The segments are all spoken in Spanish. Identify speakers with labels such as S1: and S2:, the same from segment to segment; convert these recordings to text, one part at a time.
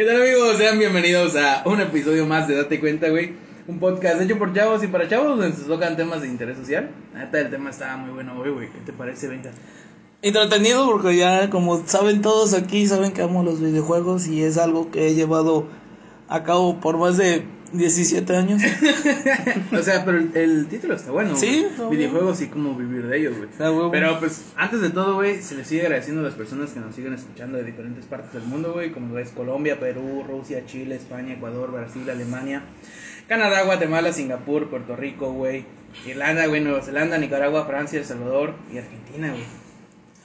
S1: ¿Qué tal amigos? Sean bienvenidos a un episodio más de Date Cuenta, güey. Un podcast hecho por chavos y para chavos donde se tocan temas de interés social. Neta, el tema está muy bueno hoy, güey. ¿Qué te parece? Venga.
S2: Entretenido porque ya, como saben todos aquí, saben que amo los videojuegos y es algo que he llevado a cabo por más de 17 años.
S1: o sea, pero el, el título está bueno.
S2: Sí, está
S1: videojuegos y cómo vivir de ellos, güey.
S2: Huevo.
S1: Pero pues, antes de todo, güey, se les sigue agradeciendo a las personas que nos siguen escuchando de diferentes partes del mundo, güey, como es Colombia, Perú, Rusia, Chile, España, Ecuador, Brasil, Alemania, Canadá, Guatemala, Singapur, Puerto Rico, güey, Irlanda, güey, Nueva Zelanda, Nicaragua, Francia, El Salvador y Argentina, güey.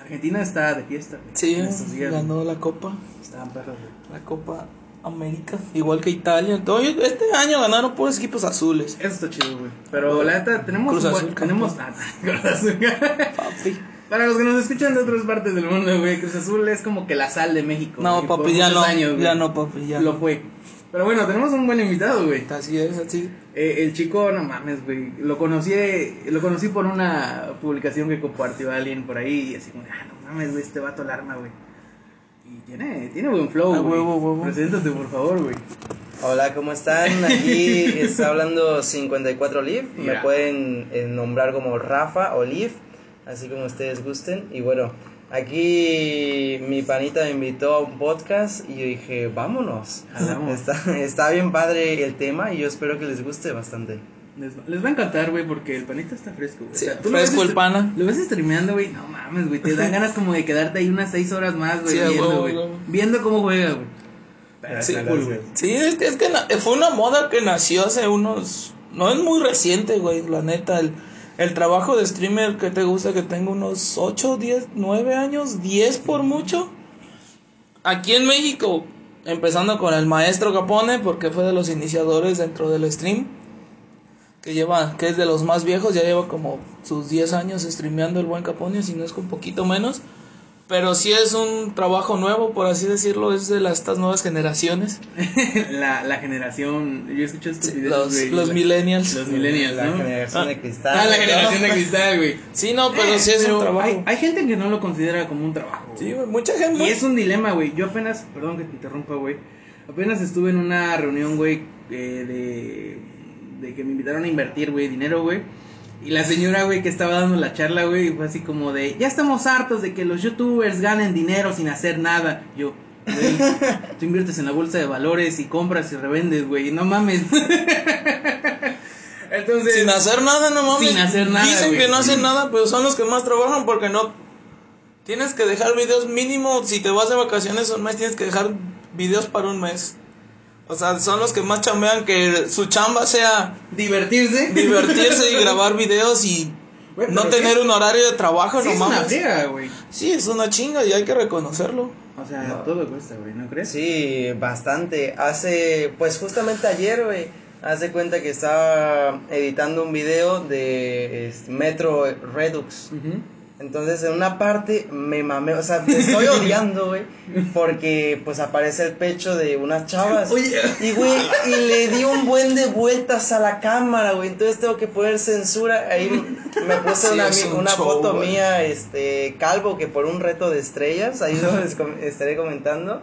S1: Argentina está de fiesta, güey.
S2: Sí, ganó la Copa,
S1: Estaban perros, güey.
S2: la Copa América, igual que Italia. Todo- este año ganaron puros equipos azules.
S1: Eso está chido, güey. Pero la neta, tenemos.
S2: Cruz Azul,
S1: tenemos. Ah, Cruz Azul.
S2: Papi.
S1: Para los que nos escuchan de otras partes del mundo, güey, Cruz Azul es como que la sal de México.
S2: No,
S1: güey,
S2: papi, ya no,
S1: años,
S2: ya no, papi, ya.
S1: Lo fue. Pero bueno, tenemos un buen invitado, güey.
S2: Así es, así.
S1: Eh, el chico, no mames, güey. Lo conocí, lo conocí por una publicación que compartió alguien por ahí. Y así como, ah, no mames, güey, este vato alarma, güey. Y tiene, tiene buen flow,
S2: Ah,
S1: güey.
S2: huevo, huevo.
S1: Preséntate, por favor, güey.
S3: Hola, ¿cómo están? Aquí está hablando 54 Olive. Me
S1: Mira.
S3: pueden eh, nombrar como Rafa Olive, así como ustedes gusten. Y bueno, aquí mi panita me invitó a un podcast y yo dije, vámonos. Está bien padre el tema y yo espero que les guste bastante.
S1: Les, va- les va a encantar, güey, porque el panita está fresco, güey.
S2: Sí, fresco
S1: ves
S2: el pana.
S1: Lo ves streameando, güey. No mames, güey. Te dan ganas como de quedarte ahí unas seis horas más, güey.
S2: Sí,
S1: viendo, güey. Viendo cómo juega, güey.
S3: Sí,
S1: está cool, güey.
S2: Sí, es que, es que fue una moda que nació hace unos... No es muy reciente, güey, la neta. El, el trabajo de streamer que te gusta que tengo unos 8, 10, 9 años, 10 por mucho. Aquí en México, empezando con el maestro Capone, porque fue de los iniciadores dentro del stream. Que lleva, que es de los más viejos, ya lleva como sus 10 años streameando el buen Capone, si no es con poquito menos. Pero sí es un trabajo nuevo, por así decirlo, es de las, estas nuevas generaciones.
S1: la, la generación. Yo escuché estos
S2: Sí,
S1: videos,
S2: los,
S1: güey.
S2: los
S1: La-
S2: millennials.
S1: Los millennials,
S3: La
S1: ¿no?
S3: generación de cristal.
S1: Ah, la generación de cristal, güey.
S2: Sí, no, pero sí es
S1: Pero
S2: un trabajo.
S1: Hay, hay gente que no lo considera como un trabajo. güey.
S2: Sí, güey, mucha gente.
S1: Y es un dilema, güey. Yo apenas, perdón que te interrumpa, güey. Apenas estuve en una reunión, güey, eh, de, de que me invitaron a invertir, güey, dinero, güey. Y la señora, güey, que estaba dando la charla, güey, fue así como de, ya estamos hartos de que los youtubers ganen dinero sin hacer nada. Yo, güey, tú inviertes en la bolsa de valores y compras y revendes, güey, no mames. Entonces,
S2: Sin hacer nada, no mames.
S1: Sin hacer nada,
S2: Dicen
S1: güey.
S2: que no hacen nada, pero son los que más trabajan porque no. Tienes que dejar videos mínimo. Si te vas de vacaciones un mes, tienes que dejar videos para un mes. O sea, son los que más chambean que su chamba sea
S1: divertirse.
S2: divertirse y grabar videos y no tener un horario de trabajo,
S1: Sí,
S2: no
S1: es una friega, güey.
S2: Sí, es una chinga y hay que reconocerlo.
S1: O sea, todo cuesta, güey, ¿no crees?
S3: Sí, bastante. Hace, pues justamente ayer, güey, hace cuenta que estaba editando un video de este, Metro Redux. Entonces en una parte me mamé, o sea, me estoy odiando, güey, porque pues aparece el pecho de unas chavas.
S1: Oye.
S3: Y güey, y le di un buen de vueltas a la cámara, güey, entonces tengo que poner censura. Ahí me puse
S2: Sí,
S3: una,
S2: un
S3: una
S2: show,
S3: foto mía, este, calvo, que por un reto de estrellas, ahí lo estaré comentando.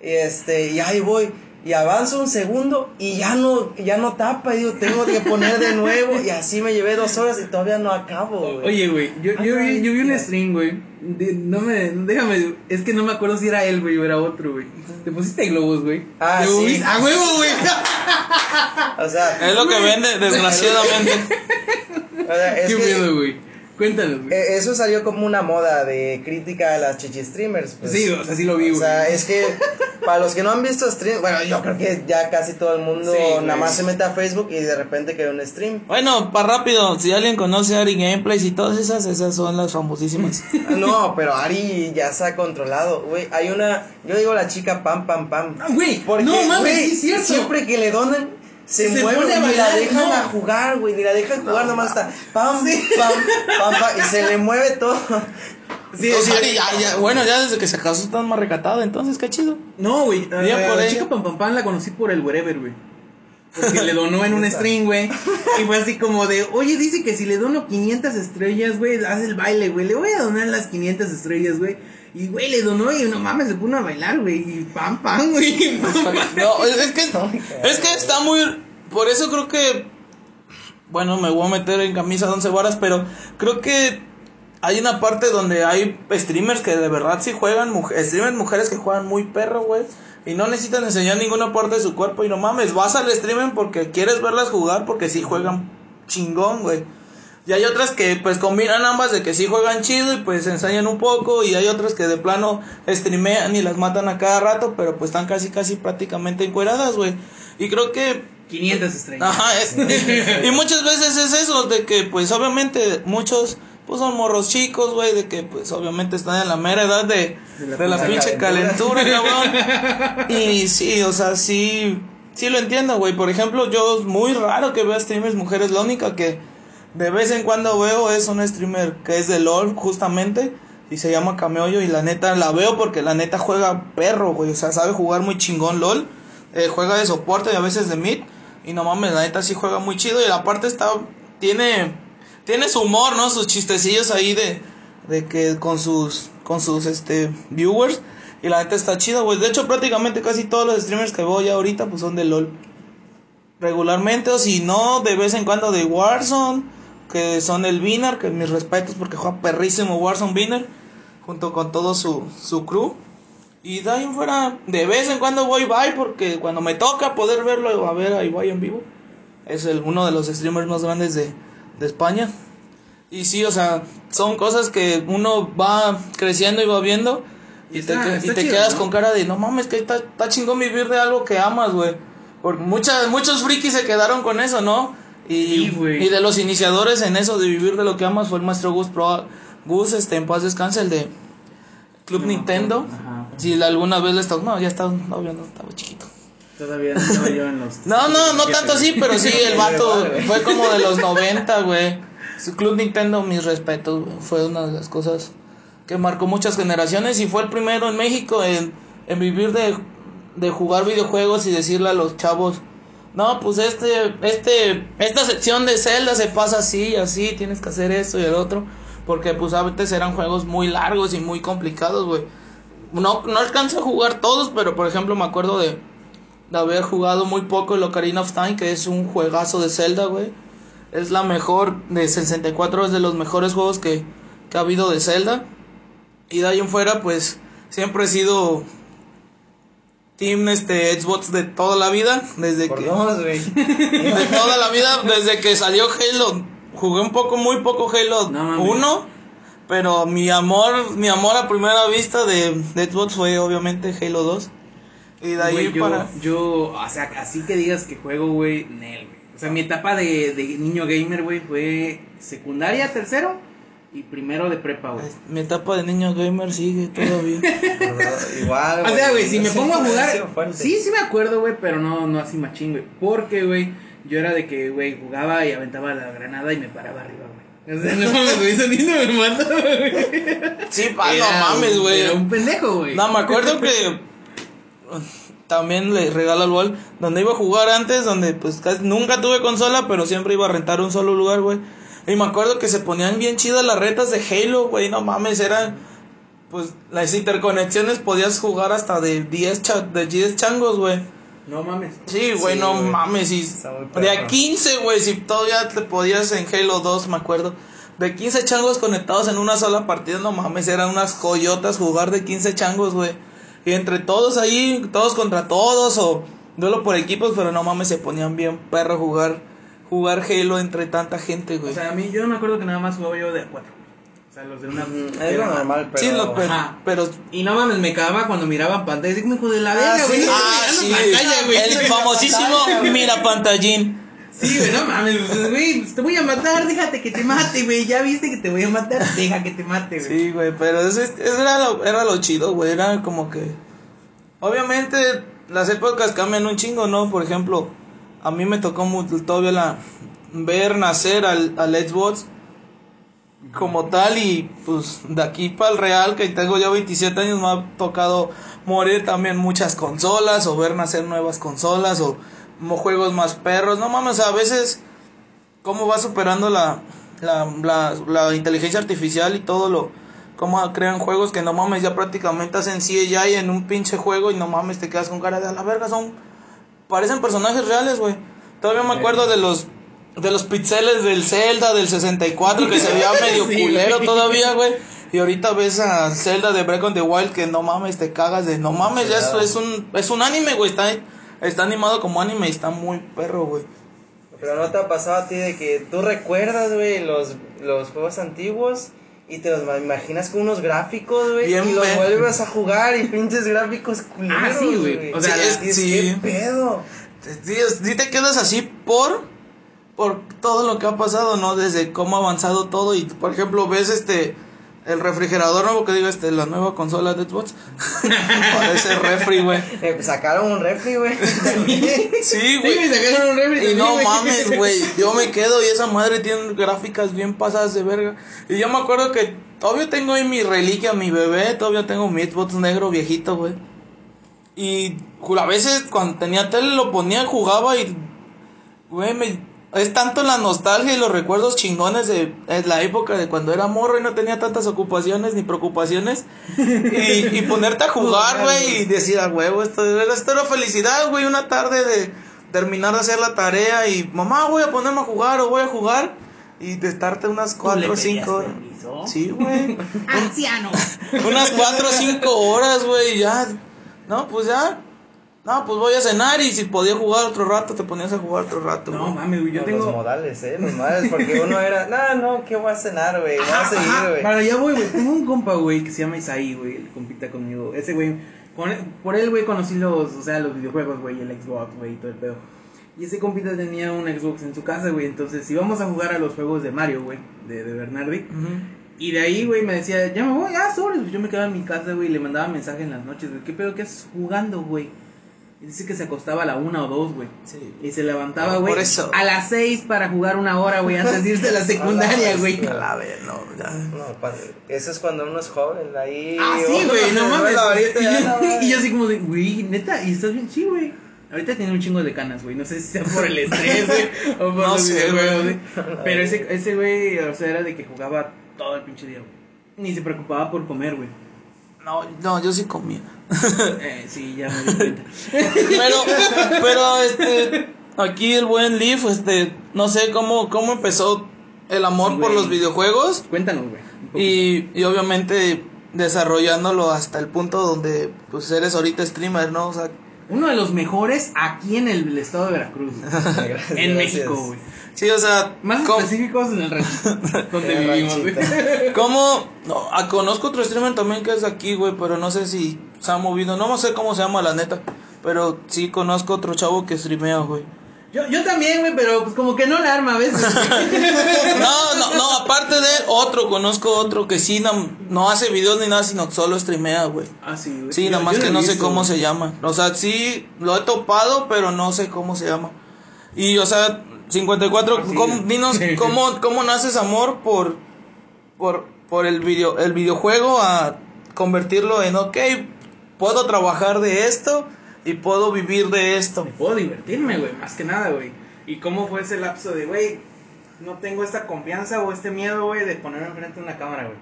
S3: Y este, y ahí voy. Y avanzo un segundo y ya no, ya no tapa, y digo, tengo que poner de nuevo. Y así me llevé dos horas y todavía no acabo, güey.
S1: Oye, güey, yo, yo, vi, yo vi un stream, güey. No me, déjame, es que no me acuerdo si era él, güey, o era otro, güey. Te pusiste globos, güey.
S3: Ah,
S1: ¿Te
S3: sí.
S1: moviste? ¡A huevo, güey!
S3: O sea,
S2: Es lo que vende, desgraciadamente.
S3: o sea, es
S1: Qué
S3: que,
S1: miedo, güey. Cuéntanos, güey.
S3: eh, eso salió como una moda de crítica a las chichi streamers. pues.
S1: Sí, o sea, sí lo vi,
S3: O sea,
S1: güey.
S3: es que para los que no han visto stream, bueno, yo creo que ya casi todo el mundo
S1: Sí, güey.
S3: nada más se mete a Facebook y de repente que un stream.
S2: Bueno, para rápido, si alguien conoce Ari Gameplays y todas esas, esas son las famosísimas.
S3: No, pero Ari ya se ha controlado, güey. Hay una, yo digo la chica pam pam pam.
S1: Ah, güey,
S3: Porque,
S1: no mames,
S3: güey,
S1: sí es cierto.
S3: Siempre que le donan, se,
S1: Se
S3: mueve y ni la dejan
S1: no.
S3: a jugar, güey. Ni la dejan jugar, nomás está pam, pam, pam, pam, y se le mueve todo.
S1: Sí,
S2: O
S1: sí,
S2: sea, ya- ya- bueno, ya desde que se casó está más recatado, entonces qué chido.
S1: No, güey. la chica Pam Pam Pam la conocí por el wherever, güey. Porque le donó en un stream, güey. Y fue así como de, oye, dice que si le dono 500 estrellas, güey, haz el baile, güey. Le voy a donar las 500 estrellas, güey. Y, güey, le donó y no mames, se puso a bailar, güey. Y pam, pam, güey.
S2: No, es, que, es que está muy... Por eso creo que... Bueno, me voy a meter en camisa de once varas, pero creo que hay una parte donde hay streamers que de verdad sí juegan, streamers mujeres que juegan muy perro, güey. Y no necesitan enseñar ninguna parte de su cuerpo. Y no mames, vas al streaming porque quieres verlas jugar porque sí juegan chingón, güey. Y hay otras que pues combinan ambas de que sí juegan chido y pues enseñan un poco. Y hay otras que de plano streamean y las matan a cada rato, pero pues están casi casi prácticamente encueradas, güey. Y creo que
S1: 500 estrellas.
S2: Ajá, es- y muchas veces es eso, de que pues obviamente muchos pues son morros chicos, güey, de que pues obviamente están en la mera edad de, de la,
S3: puta
S2: pinche calentura,
S3: calentura.
S2: cabrón. Y sí, o sea, sí, sí lo entiendo, güey. Por ejemplo, yo es muy raro que vea streamers mujeres, la única que de vez en cuando veo es un streamer que es de LOL, justamente. Y se llama Cameollo y la neta la veo porque la neta juega perro, güey. O sea, sabe jugar muy chingón LOL. Eh, juega de soporte y a veces de mid. Y no mames, la neta sí juega muy chido. Y aparte está, tiene, tiene su humor, ¿no? Sus chistecillos ahí de, de que con sus, con sus, este, viewers. Y la neta está chido, güey. De hecho, prácticamente casi todos los streamers que veo ya ahorita, pues son de LOL. Regularmente, o si no, de vez en cuando de Warzone. Que son el Winner, que mis respetos porque juega perrísimo Warzone Winner. Junto con todo su, su crew. Y de ahí en fuera, de vez en cuando voy Ibai porque cuando me toca poder verlo a ver a Ibai en vivo, es el, uno de los streamers más grandes de, de España. Y sí, o sea, son cosas que uno va creciendo y va viendo y te,
S1: Está-
S2: y te
S1: chido,
S2: quedas
S1: ¿no?
S2: con cara de, no mames, que está, está chingón vivir de algo que amas, güey. Porque muchas, muchos frikis se quedaron con eso, ¿no? Y,
S1: Sí,
S2: y de los iniciadores en eso de vivir de lo que amas fue el maestro Gus Pro, Gus, este, en paz descanse, el de Club
S1: No
S2: Nintendo.
S1: ajá.
S2: Si alguna vez le estaba, no, ya estaba, no, ya no estaba chiquito.
S1: Todavía no estaba yo en los.
S2: No, no, no tanto así, pero sí, el vato fue como de los 90, güey. Club Nintendo, mis respetos, güey, fue una de las cosas que marcó muchas generaciones y fue el primero en México en, en vivir de, de jugar videojuegos y decirle a los chavos, no, pues este, este, esta sección de Zelda se pasa así, así, tienes que hacer esto y el otro, porque pues a veces eran juegos muy largos y muy complicados, güey. No, no a jugar todos, pero por ejemplo me acuerdo de, de haber jugado muy poco el Ocarina of Time, que es un juegazo de Zelda, güey. Es la mejor, de 64 es de los mejores juegos que, que ha habido de Zelda. Y de ahí en fuera, pues, siempre he sido Team este, Xbox de toda la vida, desde
S3: Por
S2: que...
S3: dos, güey.
S2: De toda la vida, desde que salió Halo. Jugué un poco, muy poco Halo
S1: No mames.
S2: 1. Pero mi amor, mi amor a primera vista de, de Xbox fue obviamente Halo 2. Y de ahí
S1: Güey, yo,
S2: para...
S1: yo, o sea, así que digas que juego, güey, Nel, güey. O sea, mi etapa de, de niño gamer, güey, fue secundaria, tercero y primero de prepa, güey.
S2: Mi etapa de niño gamer sigue todavía.
S3: Igual,
S1: O sea, güey, si me pongo a jugar, sí, sí me acuerdo, güey, pero no, no así machín, güey. Porque, güey, yo era de que, güey, jugaba y aventaba la granada y me paraba arriba, güey. O sea, no mames, güey, niño me mataba, güey.
S2: Sí, pa,
S1: Era
S2: no mames, güey.
S1: Era un pendejo, güey.
S2: No, me acuerdo que también le regalo al Wall, donde iba a jugar antes, donde pues casi nunca tuve consola, pero siempre iba a rentar un solo lugar, güey. Y me acuerdo que se ponían bien chidas las retas de Halo, güey, no mames, eran pues las interconexiones podías jugar hasta de 10 cha- de 10 changos, güey.
S1: No mames.
S2: Sí, güey,
S3: Sí,
S2: no mames, y de a
S3: perro.
S2: 15, güey, si todavía te podías en Halo 2, me acuerdo. De 15 changos conectados en una sola partida, no mames, eran unas coyotas jugar de 15 changos, güey. Y entre todos ahí, todos contra todos, o duelo por equipos, pero no mames, se ponían bien perro jugar, jugar Halo entre tanta gente, güey.
S1: O sea, a mí, yo me acuerdo que nada más jugaba yo de a cuatro. O sea, los de una.
S3: Mm, Es lo
S1: era-
S3: normal, pero.
S2: sí, lo, pero,
S1: Ajá.
S2: pero
S1: Y no mames, me cagaba cuando miraban pantalla. Como hijo de la
S3: Ah,
S1: verga,
S3: sí.
S1: güey.
S2: Ah,
S1: Estoy
S2: sí,
S1: mirando pantalla, güey.
S2: el famosísimo
S3: pantalla, güey.
S2: mira pantallín.
S1: Sí, güey, no mames, pues, güey, te voy a matar, déjate que te mate, güey. Ya viste que te voy a matar, deja que te mate, güey.
S2: Sí, güey, pero eso, es- eso era, lo, era lo chido, güey. Era como que. Obviamente, las épocas cambian un chingo, ¿no? Por ejemplo, a mí me tocó mu- todavía la, ver nacer al, al Xbox como tal. Y pues de aquí para el Real, que tengo ya 27 años, me ha tocado morir también muchas consolas, o ver nacer nuevas consolas, o juegos más perros. No mames, a veces cómo va superando la, la, la, la inteligencia artificial y todo lo cómo crean juegos que no mames, ya prácticamente hacen CGI en un pinche juego y no mames, te quedas con cara de a la verga, son parecen personajes reales, güey. Todavía me acuerdo de los de los pixeles del Zelda del 64 que se veía medio
S1: Sí,
S2: culero todavía, güey. Y ahorita ves a Zelda de Breath of the Wild que no mames, te cagas de no mames, ya eso es un es un anime, güey, está está animado como anime y está muy perro, güey.
S3: Pero no te ha pasado a ti de que tú recuerdas, güey, los, los juegos antiguos y te los imaginas con unos gráficos, güey, y los vuelves a jugar y pinches gráficos culeros,
S1: Ah, sí, güey. O sea,
S3: Sí, es-
S2: sí.
S3: ¿Qué pedo?
S2: Sí, sí te quedas así por por todo lo que ha pasado, ¿no? Desde cómo ha avanzado todo y por ejemplo, ves este el refrigerador nuevo que digo este la nueva consola de Xbox. Parece refri, güey.
S3: Eh, pues, sacaron un refri, güey.
S2: Sí,
S1: Sí,
S2: güey.
S1: güey, sacaron un refri
S2: Y no mames, güey. Yo me quedo y esa madre tiene gráficas bien pasadas de verga. Y yo me acuerdo que todavía tengo ahí mi reliquia, mi bebé. Todavía tengo mi Xbox negro viejito, güey. Y a veces cuando tenía tele lo ponía, jugaba y. Güey, me. Es tanto la nostalgia y los recuerdos chingones de, de la época de cuando era morro y no tenía tantas ocupaciones ni preocupaciones. Y, y ponerte a jugar, güey, y decir, a huevo, esto, esto era felicidad, güey, una tarde de terminar de hacer la tarea y, mamá, voy a ponerme a jugar o voy a jugar. Y de estarte unas
S1: ¿Tú le
S2: cuatro o
S1: pedías
S2: cinco
S1: permiso?
S2: Sí, güey.
S1: Anciano.
S2: unas cuatro o cinco horas, güey, ya. No, pues ya. No, pues voy a cenar y si podía jugar otro rato, te ponías a jugar otro rato.
S1: No mames, güey, yo
S3: Con Los
S1: tengo.
S3: modales, eh, los modales, porque uno era, no, no, ¿qué voy a cenar, güey? Voy a seguir, güey.
S1: Para allá voy, güey. Tengo un compa, güey, que se llama Isaí, güey. El compita conmigo. Ese güey. Por, por él, güey, conocí los, o sea, los videojuegos, güey, el Xbox, güey, y todo el pedo. Y ese compita tenía un Xbox en su casa, güey. Entonces íbamos a jugar a los juegos de Mario, güey, de, de Bernardi.
S2: Ujú.
S1: Y de ahí, güey, me decía, ya me voy, ah, sobres. Pues yo me quedaba en mi casa, güey, y le mandaba mensaje en las noches, güey. ¿Qué pedo que haces jugando, güey? Y dice que se acostaba a la una o dos, güey.
S2: Sí.
S1: Y se levantaba, güey,
S2: por eso.
S1: a las seis para jugar una hora, güey, antes de irse a la secundaria, güey.
S2: A la vez, no, ya.
S3: No, pa- eso es cuando uno es joven, ahí.
S1: Ah, sí, güey, no mames.
S3: Ahorita
S1: y, yo,
S3: no,
S1: y yo así como de, güey, neta, y estás bien, sí, güey. Ahorita tiene un chingo de canas, güey. No sé si sea por el estrés, güey, o por
S2: No sé, güey.
S1: Pero ese, ese güey, o sea, era de que jugaba todo el pinche día, güey. Ni se preocupaba por comer, güey.
S2: No, no, yo sí comía.
S1: Eh, sí, ya me di cuenta.
S2: Pero, pero, este, aquí el buen Leaf, este, no sé cómo, cómo empezó el amor por los videojuegos
S1: Cuéntanos, güey.
S2: y, y obviamente desarrollándolo hasta el punto donde, pues, eres ahorita streamer, ¿no? O sea,
S1: Uno de los mejores aquí en el, estado de Veracruz.
S3: Gracias,
S1: En. México, güey.
S2: sí, o sea,
S1: Más
S2: ¿cómo,
S1: específicos en el ranchito donde
S3: el
S1: vivimos, güey.
S2: cómo- no, ah, conozco otro streamer también que es de aquí, güey, pero no sé si se ha movido, no sé cómo se llama la neta, pero sí conozco otro chavo que streamea, güey.
S1: Yo, yo también, güey, pero pues como que no la arma a veces.
S2: No, no, no, aparte de él, otro, conozco otro que sí no, no hace videos ni nada, sino solo streamea, güey.
S1: ah, sí, güey.
S2: Sí,
S1: Yo-
S2: nada más que no sé cómo se llama. O sea, sí lo he topado, pero no sé cómo se llama. Y, o sea, 54,
S1: Ah, sí.
S2: ¿cómo- dinos cómo, cómo naces amor por, por, por el, video, el videojuego a convertirlo en, ok, puedo trabajar de esto y puedo vivir de esto.
S1: Puedo divertirme, güey, más que nada, güey. ¿Y cómo fue ese lapso de, güey, no tengo esta confianza o este miedo, güey, de ponerme enfrente de una cámara, güey?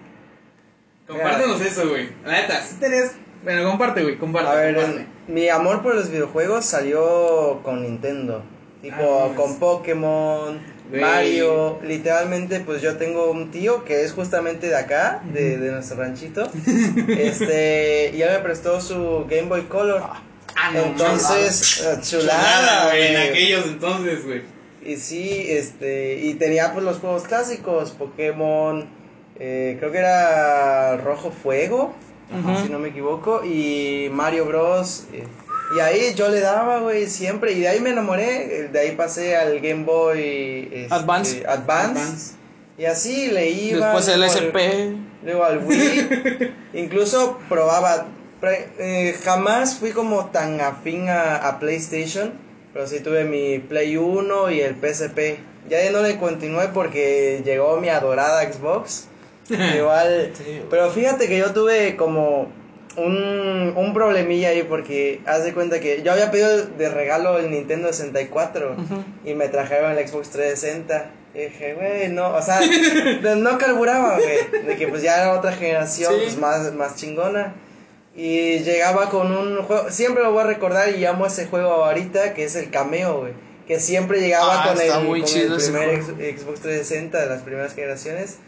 S1: Compártenos eso, güey. La neta, si tenés... Bueno, comparte, güey, comparte,
S3: A ver,
S1: comparte.
S3: mi amor por los videojuegos salió con Nintendo. Tipo,
S1: Ah, no,
S3: con Pokémon,
S1: Güey.
S3: Mario. Literalmente, pues yo tengo un tío que es justamente de acá, de, de nuestro ranchito. este, y él me prestó su Game Boy Color.
S1: Ah, no,
S3: Entonces, chulada,
S1: chulada, güey, en aquellos entonces, güey.
S3: Y sí, este, y tenía pues los juegos clásicos, Pokémon, eh, creo que era Rojo Fuego,
S2: Ujú.
S3: si no me equivoco, y Mario Bros. eh, Y ahí yo le daba, güey, siempre, y de ahí me enamoré, eh, de ahí pasé al Game Boy este,
S2: Advance.
S3: Advance,
S1: Advance.
S3: y así le iba.
S2: Después el SP.
S3: Luego al Wii. Incluso probaba. Pre- eh, jamás fui como tan afín a, a PlayStation. Pero sí tuve mi Play 1 y el PSP. Ya de no le continué porque llegó mi adorada Xbox. Igual.
S2: Sí.
S3: Pero fíjate que yo tuve como un, un problemilla ahí porque haz de cuenta que yo había pedido de regalo el Nintendo 64
S2: Ujú.
S3: y me trajeron el Xbox 360. Y dije, güey, no, o sea, no carburaba, güey. De que pues ya era otra generación,
S2: Sí.
S3: pues más, más chingona. Y llegaba con un juego, siempre lo voy a recordar y amo ese juego ahorita, que es el cameo, güey. Que siempre llegaba
S2: Ah,
S3: con, el,
S2: muy
S3: con
S2: chido
S3: el primer ex- Xbox 360 de las primeras generaciones.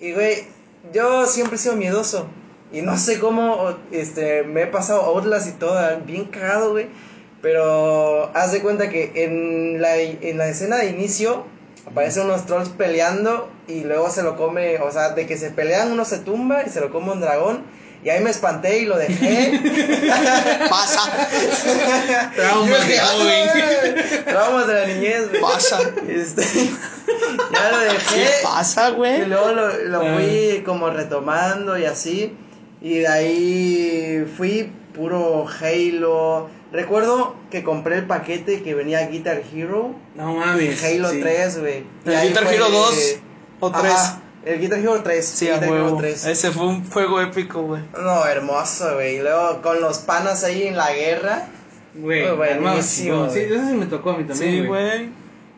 S3: Y, güey, yo siempre he sido miedoso. Y no sé cómo este, me he pasado Outlast y todo, bien cagado, güey. Pero haz de cuenta que en la, en la escena de inicio aparecen unos trolls peleando y luego se lo come, o sea, de que se pelean uno se tumba y se lo come un dragón. Y ahí me espanté y lo dejé.
S2: Pasa,
S1: Traumas de joven.
S3: "Ah, Traumas de la niñez, güey.
S2: pasa.
S3: Este, ya lo
S2: ¿Qué
S3: dejé.
S2: pasa,
S3: Y
S2: güey?
S3: luego lo, lo
S1: Ah.
S3: fui como retomando y así. Y de ahí fui puro Halo. Recuerdo que compré el paquete que venía Guitar Hero.
S1: No mames.
S3: Halo
S1: sí.
S3: 3, güey. Y
S2: ¿El
S3: ahí
S2: Guitar
S3: fue-
S2: Hero 2 o 3?
S3: Ajá, el Guitar Hero 3.
S2: Sí,
S3: Guitar Hero
S2: huevo.
S3: 3.
S2: Ese fue un juego épico, güey.
S3: No, hermoso, güey. Y luego con los panas ahí en la guerra.
S1: Güey,
S3: buenísimo.
S1: Sí,
S3: güey.
S1: eso sí me tocó a mí también.
S2: Sí,
S1: güey.
S2: güey.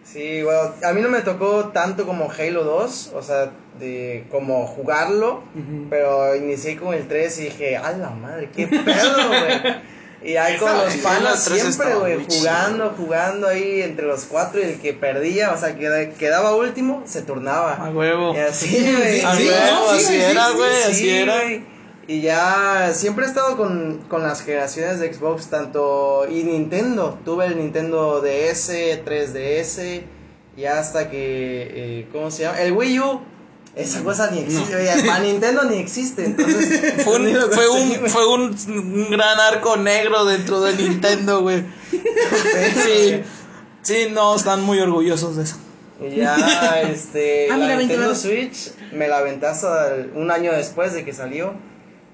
S3: Sí, bueno, a mí no me tocó tanto como Halo 2, o sea, de como jugarlo,
S1: Ujú.
S3: pero inicié con el 3 y dije, a la madre, qué pedo, güey. Y ahí con los panas
S2: el 3
S3: siempre, güey, jugando, jugando ahí entre los cuatro y el que perdía, o sea, que quedaba último, se
S2: A
S3: turnaba.
S2: huevo.
S3: Y así, güey.
S2: A
S1: Sí,
S2: huevo, así
S1: sí,
S2: era, güey,
S3: Sí,
S2: así era.
S3: Y ya siempre he estado con, con las generaciones de Xbox, tanto y Nintendo. Tuve el Nintendo DS, 3DS, y hasta que, eh, ¿cómo se llama? El Wii U. Esa cosa ni existe, oye, para Nintendo ni existe, entonces...
S2: Fue un,
S3: lo
S2: fue, un, fue un, gran arco negro dentro de Nintendo, güey. Sí, sí, no, están muy orgullosos de eso.
S3: Y ya, este,
S1: Ah,
S3: la
S1: mira, 20
S3: Nintendo. Switch me la el- un año después de que salió.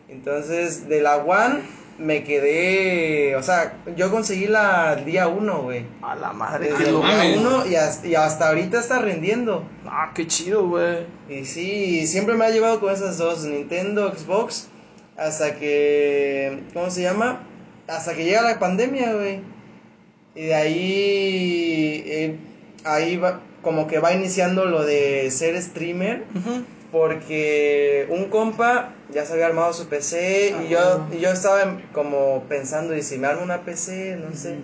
S3: Entonces, de la One me quedé, o sea, yo conseguí la día 1, güey.
S2: A la madre,
S3: Desde el día
S1: mames.
S3: 1 y, hasta- y hasta ahorita está rendiendo.
S2: Ah, qué chido, güey.
S3: Y sí, siempre me ha llevado con esas dos, Nintendo, Xbox, hasta que, ¿cómo se llama? Hasta que llega la pandemia, güey. Y de ahí, eh, ahí va, como que va iniciando lo de ser streamer. Porque un compa ya se había armado su PC y yo,
S2: Ah.
S3: y yo estaba en- como pensando, ¿y si me armo una PC? No sé.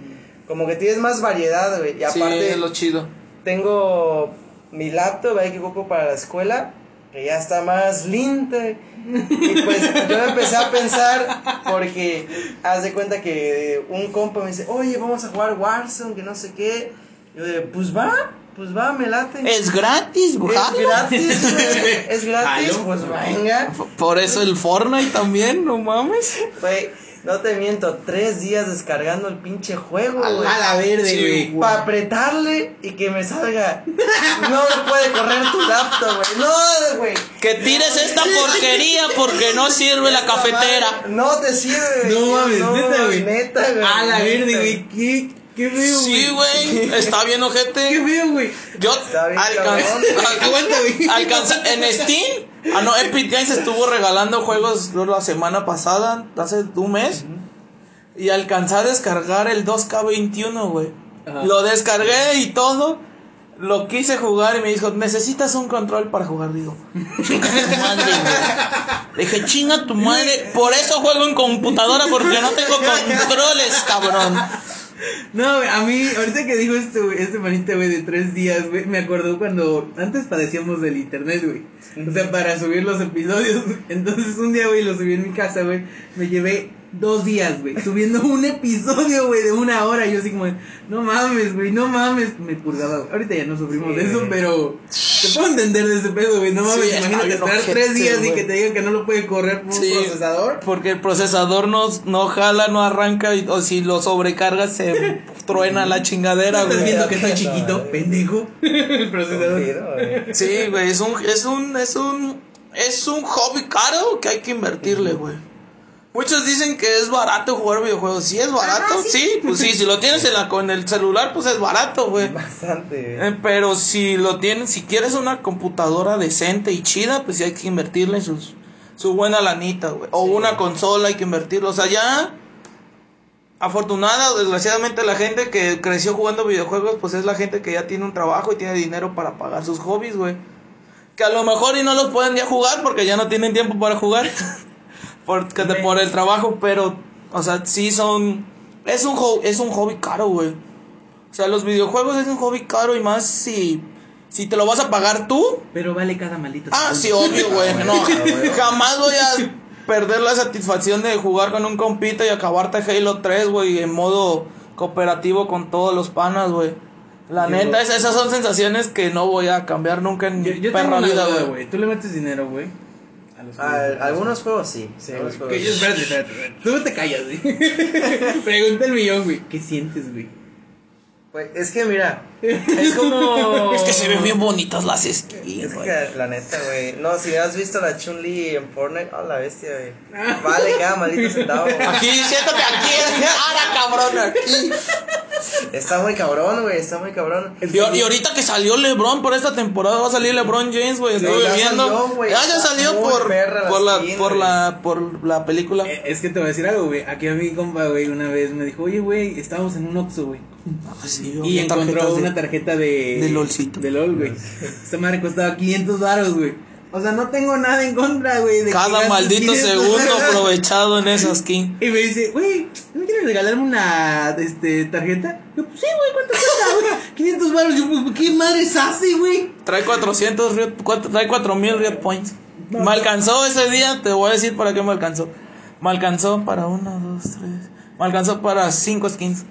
S3: Como que tienes más variedad, güey. Y
S2: Sí,
S3: aparte
S2: es lo chido.
S3: tengo mi laptop ahí que ocupo para la escuela, que ya está más linda. Y pues yo empecé a pensar, porque haz de cuenta que un compa me dice, oye, vamos a jugar Warzone, que no sé qué. Yo de, pues va, pues va, me late.
S2: Es gratis, güey.
S3: Es gratis, güey, es gratis, pues venga.
S2: Por eso el Fortnite también, no mames.
S3: Güey, no te miento, tres días descargando el pinche juego,
S1: A
S3: güey.
S1: la verde, güey.
S3: Para apretarle y que me salga. No puede correr tu laptop, güey. No, güey.
S2: Que tires esta porquería porque no sirve la cafetera.
S3: No te sirve, güey.
S1: No mames, neta, güey.
S3: Neta, güey.
S1: A la verde, güey. Qué, qué feo, güey.
S2: Sí, güey. Está bien,
S1: Qué
S2: ojete.
S1: feo, güey.
S2: Yo
S3: Está bien,
S2: alcancé.
S3: cabrón.
S1: Aguanta, güey.
S2: Alcanza, en Steam, ah no, Epic Games estuvo regalando juegos la semana pasada, hace un mes, y alcancé a descargar el 2K21, güey. Lo descargué y todo, lo quise jugar y me dijo, necesitas un control para jugar, digo, madre. Le dije, chinga tu madre, por eso juego en computadora, porque no tengo controles, cabrón.
S1: No, a mí, ahorita que dijo esto, güey, este manita, güey, de tres días, güey, me acordó cuando antes padecíamos del internet, güey. O sea, para subir los episodios. Entonces, un día, güey, lo subí en mi casa, güey. Me llevé dos días, güey, subiendo un episodio, güey, de una hora. Y yo así como, no mames, güey, no mames. Me purgaba, güey. Ahorita ya no sufrimos
S3: Sí,
S1: de eso, pero te puedo entender de ese pedo, güey. No mames,
S2: Sí, está
S1: imagínate esperar
S2: ojete,
S1: tres días y que te digan que no lo puede correr por
S2: Sí.
S1: un procesador.
S2: Porque el procesador no, no jala, no arranca, y, o si lo sobrecargas se truena la chingadera,
S1: ¿Estás
S2: güey.
S1: viendo que estoy
S3: No,
S1: chiquito,
S3: güey.
S1: pendejo? El procesador.
S3: Güey.
S2: Sí, güey, es un, es un, es un, es un hobby caro que hay que invertirle, güey. Muchos dicen que es barato jugar videojuegos. Sí, es barato, sí, pues sí, si lo tienes en la, con el celular, pues es barato, güey.
S3: Bastante, güey.
S2: Eh, pero si lo tienes, si quieres una computadora decente y chida, pues sí hay que invertirle sus, su buena lanita, güey. O
S3: Sí.
S2: una consola hay que invertirlo. O sea, ya afortunada o desgraciadamente la gente que creció jugando videojuegos, pues es la gente que ya tiene un trabajo y tiene dinero para pagar sus hobbies, güey. Que a lo mejor y no los pueden ya jugar porque ya no tienen tiempo para jugar. de- por el trabajo, pero, o sea, sí son... Es un, es un hobby caro, güey. O sea, los videojuegos es un hobby caro y más si, si te lo vas a pagar tú.
S1: Pero vale cada maldito.
S2: Ah, sí, obvio, güey. No,
S3: Ah, güey.
S2: jamás voy a perder la satisfacción de jugar con un compita y acabarte Halo 3, güey, en modo cooperativo con todos los panas, güey. La
S1: Yo-
S2: neta, es- esas son sensaciones que no voy a cambiar nunca en mi perra vida, güey.
S1: Tú le metes dinero, güey. A los
S3: Al-
S1: videojuegos.
S3: algunos juegos sí.
S1: Sí,
S3: algunos juegos
S1: Que yo-
S3: sí.
S1: espérate, espérate, espérate. Tú no te callas, güey. Pregunta el millón, güey. ¿Qué sientes, güey?
S3: Pues, es que mira, es como.
S2: Es que se ven bien bonitas las
S3: Es
S2: skins, güey.
S3: que la neta, güey. No, si has visto la Chun-Li en Fortnite, oh, la bestia, güey. Vale, cada maldito centavo. güey.
S2: Aquí, siéntate aquí, ahora cabrón, aquí.
S3: Está muy cabrón, güey. Está muy cabrón.
S2: Y, y ahorita que salió LeBron por esta temporada va a salir LeBron James, güey.
S3: Sí,
S2: Estuve
S3: ya
S2: viendo.
S3: salió, güey.
S2: Ah, ya
S3: Está
S2: salió
S3: muy
S2: por,
S3: perra la
S2: por la
S3: skin,
S2: por
S3: güey.
S2: la por la película.
S1: Eh, Es que te voy a decir algo, güey. Aquí a mi compa, güey, una vez me dijo, oye, güey, estábamos en un Oxxo, güey.
S2: Ah, sí,
S1: Y encontró
S2: de-
S1: una tarjeta de...
S2: de LOLcito.
S1: De LOL, güey. Esta madre costaba 500 baros, güey. O sea, no tengo nada en contra, güey. de
S2: Cada maldito
S1: 500
S2: segundo
S1: varos.
S2: aprovechado en esa skin.
S1: Y me dice, güey, ¿no quieres regalarme una este, tarjeta? Yo, pues sí, güey, ¿cuánto cuesta, güey? 500 baros. Yo, pues, ¿qué madres hace, güey?
S2: Trae 400, Riot- cuatro- trae 4000 Riot Points. Me alcanzó ese día, te voy a decir para qué me alcanzó. Me alcanzó para uno, dos, tres. Me alcanzó para 5 skins.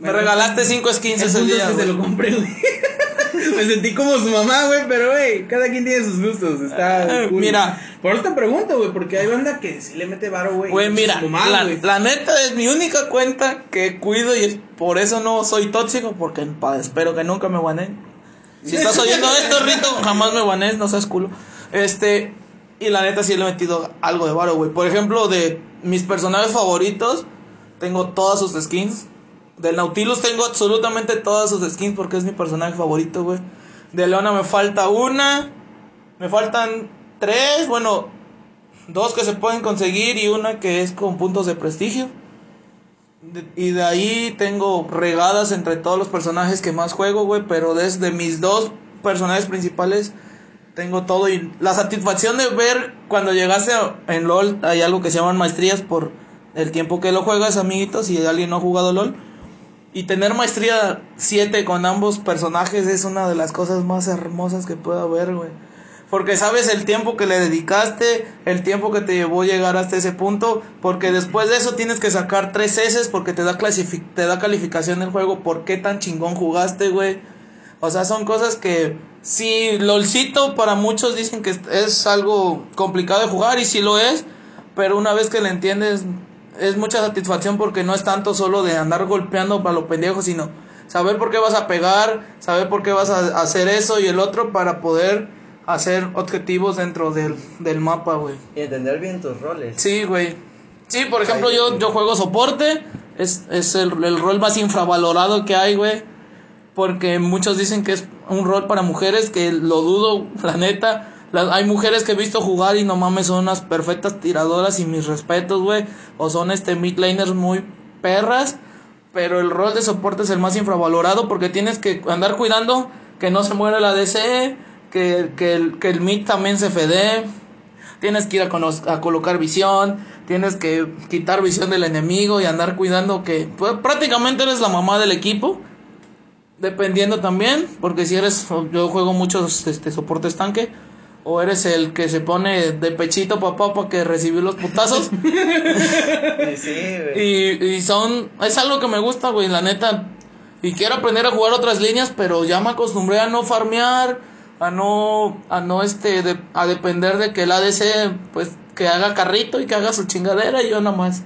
S2: Me regalaste 5 skins ese día.
S1: que se lo compré, güey. Me sentí como su mamá, güey, pero, güey, cada quien tiene sus gustos. Está
S2: Eh,
S1: cool.
S2: mira.
S1: Por eso te pregunto, güey, porque hay banda que sí le mete varo, güey.
S2: Güey, mira, la, neta es mi única cuenta que cuido y es- por eso no soy tóxico, porque pa- espero que nunca me guanen. Si estás oyendo esto, Rito, jamás me guanes, no seas culo. Este, y la neta sí le he metido algo de varo, güey. Por ejemplo, de mis personajes favoritos, tengo todas sus skins. Del Nautilus tengo absolutamente todas sus skins porque es mi personaje favorito, güey. De Leona me falta una. Me faltan tres, bueno, dos que se pueden conseguir y una que es con puntos de prestigio. Y de ahí tengo regadas entre todos los personajes que más juego, güey. Pero desde mis dos personajes principales tengo todo. Y la satisfacción de ver cuando llegaste en LOL, hay algo que se llaman maestrías por el tiempo que lo juegas, amiguitos. Si alguien no ha jugado LOL. Y tener maestría 7 con ambos personajes es una de las cosas más hermosas que puede haber, güey. Porque sabes el tiempo que le dedicaste, el tiempo que te llevó llegar hasta ese punto, porque después de eso tienes que sacar tres S porque te da te da calificación el juego, por qué tan chingón jugaste, güey. O sea, son cosas que si LOLcito para muchos dicen que es- algo complicado de jugar y sí lo es, pero una vez que le entiendes es mucha satisfacción porque no es tanto solo de andar golpeando para los pendejos, sino saber por qué vas a pegar, saber por qué vas a hacer eso y el otro para poder hacer objetivos dentro del, del mapa, güey.
S3: Y entender bien tus roles.
S2: Sí, güey. Sí, por ejemplo, yo, yo juego soporte. Es, es el, el rol más infravalorado que hay, güey. Porque muchos dicen que es un rol para mujeres, que lo dudo, la neta. Hay mujeres que he visto jugar y no mames, son unas perfectas tiradoras y mis respetos, güey. O son este mid laners muy perras. Pero el rol de soporte es el más infravalorado porque tienes que andar cuidando que no se muera la DC, que, que, el, que el mid también se fede. Tienes que ir a, a colocar visión, tienes que quitar visión del enemigo y andar cuidando que pues, prácticamente eres la mamá del equipo. Dependiendo también, porque si eres, yo juego muchos este, soportes tanque, o eres el que se pone de pechito papá para que recibir los putazos.
S3: Sí, sí, güey.
S2: y, y son, es algo que me gusta, güey, la neta. Y quiero aprender a jugar otras líneas, pero ya me acostumbré a no farmear, a no, a no este, de- a depender de que el ADC, pues, que haga carrito y que haga su chingadera y yo nomás.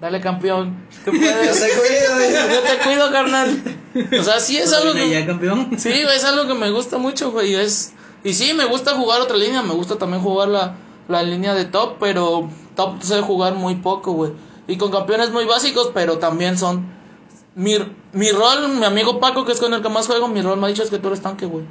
S2: Dale campeón. Tú
S3: Yo te cuido, güey.
S2: Yo te cuido, carnal. O sea, sí es algo
S1: Mira,
S2: que...
S1: ya, campeón.
S2: Sí, es algo que me gusta mucho, güey. Es... Y sí, me gusta jugar otra línea. Me gusta también jugar la, la línea de top, pero top sé jugar muy poco, güey. Y con campeones muy básicos, pero también son... Mi, mi rol, mi amigo Paco, que es con el que más juego, mi rol me ha dicho es que tú eres tanque, güey.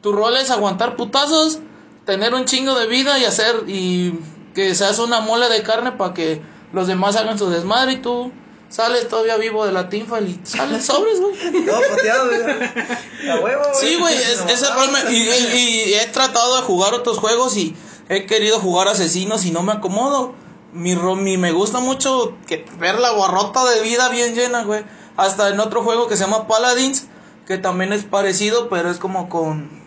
S2: Tu rol es aguantar putazos, tener un chingo de vida y hacer... Y que seas una mole de carne para que los demás hagan su desmadre y tú sale todavía vivo de la teamfight y sale sobres, güey.
S3: Todo poteado, güey. A huevo, güey.
S2: Sí, güey, es, me- y, y- y he tratado de jugar otros juegos y he querido jugar asesinos y no me acomodo. Mi, mi me gusta mucho que ver la barrota de vida bien llena, güey. Hasta en otro juego que se llama Paladins, que también es parecido, pero es como con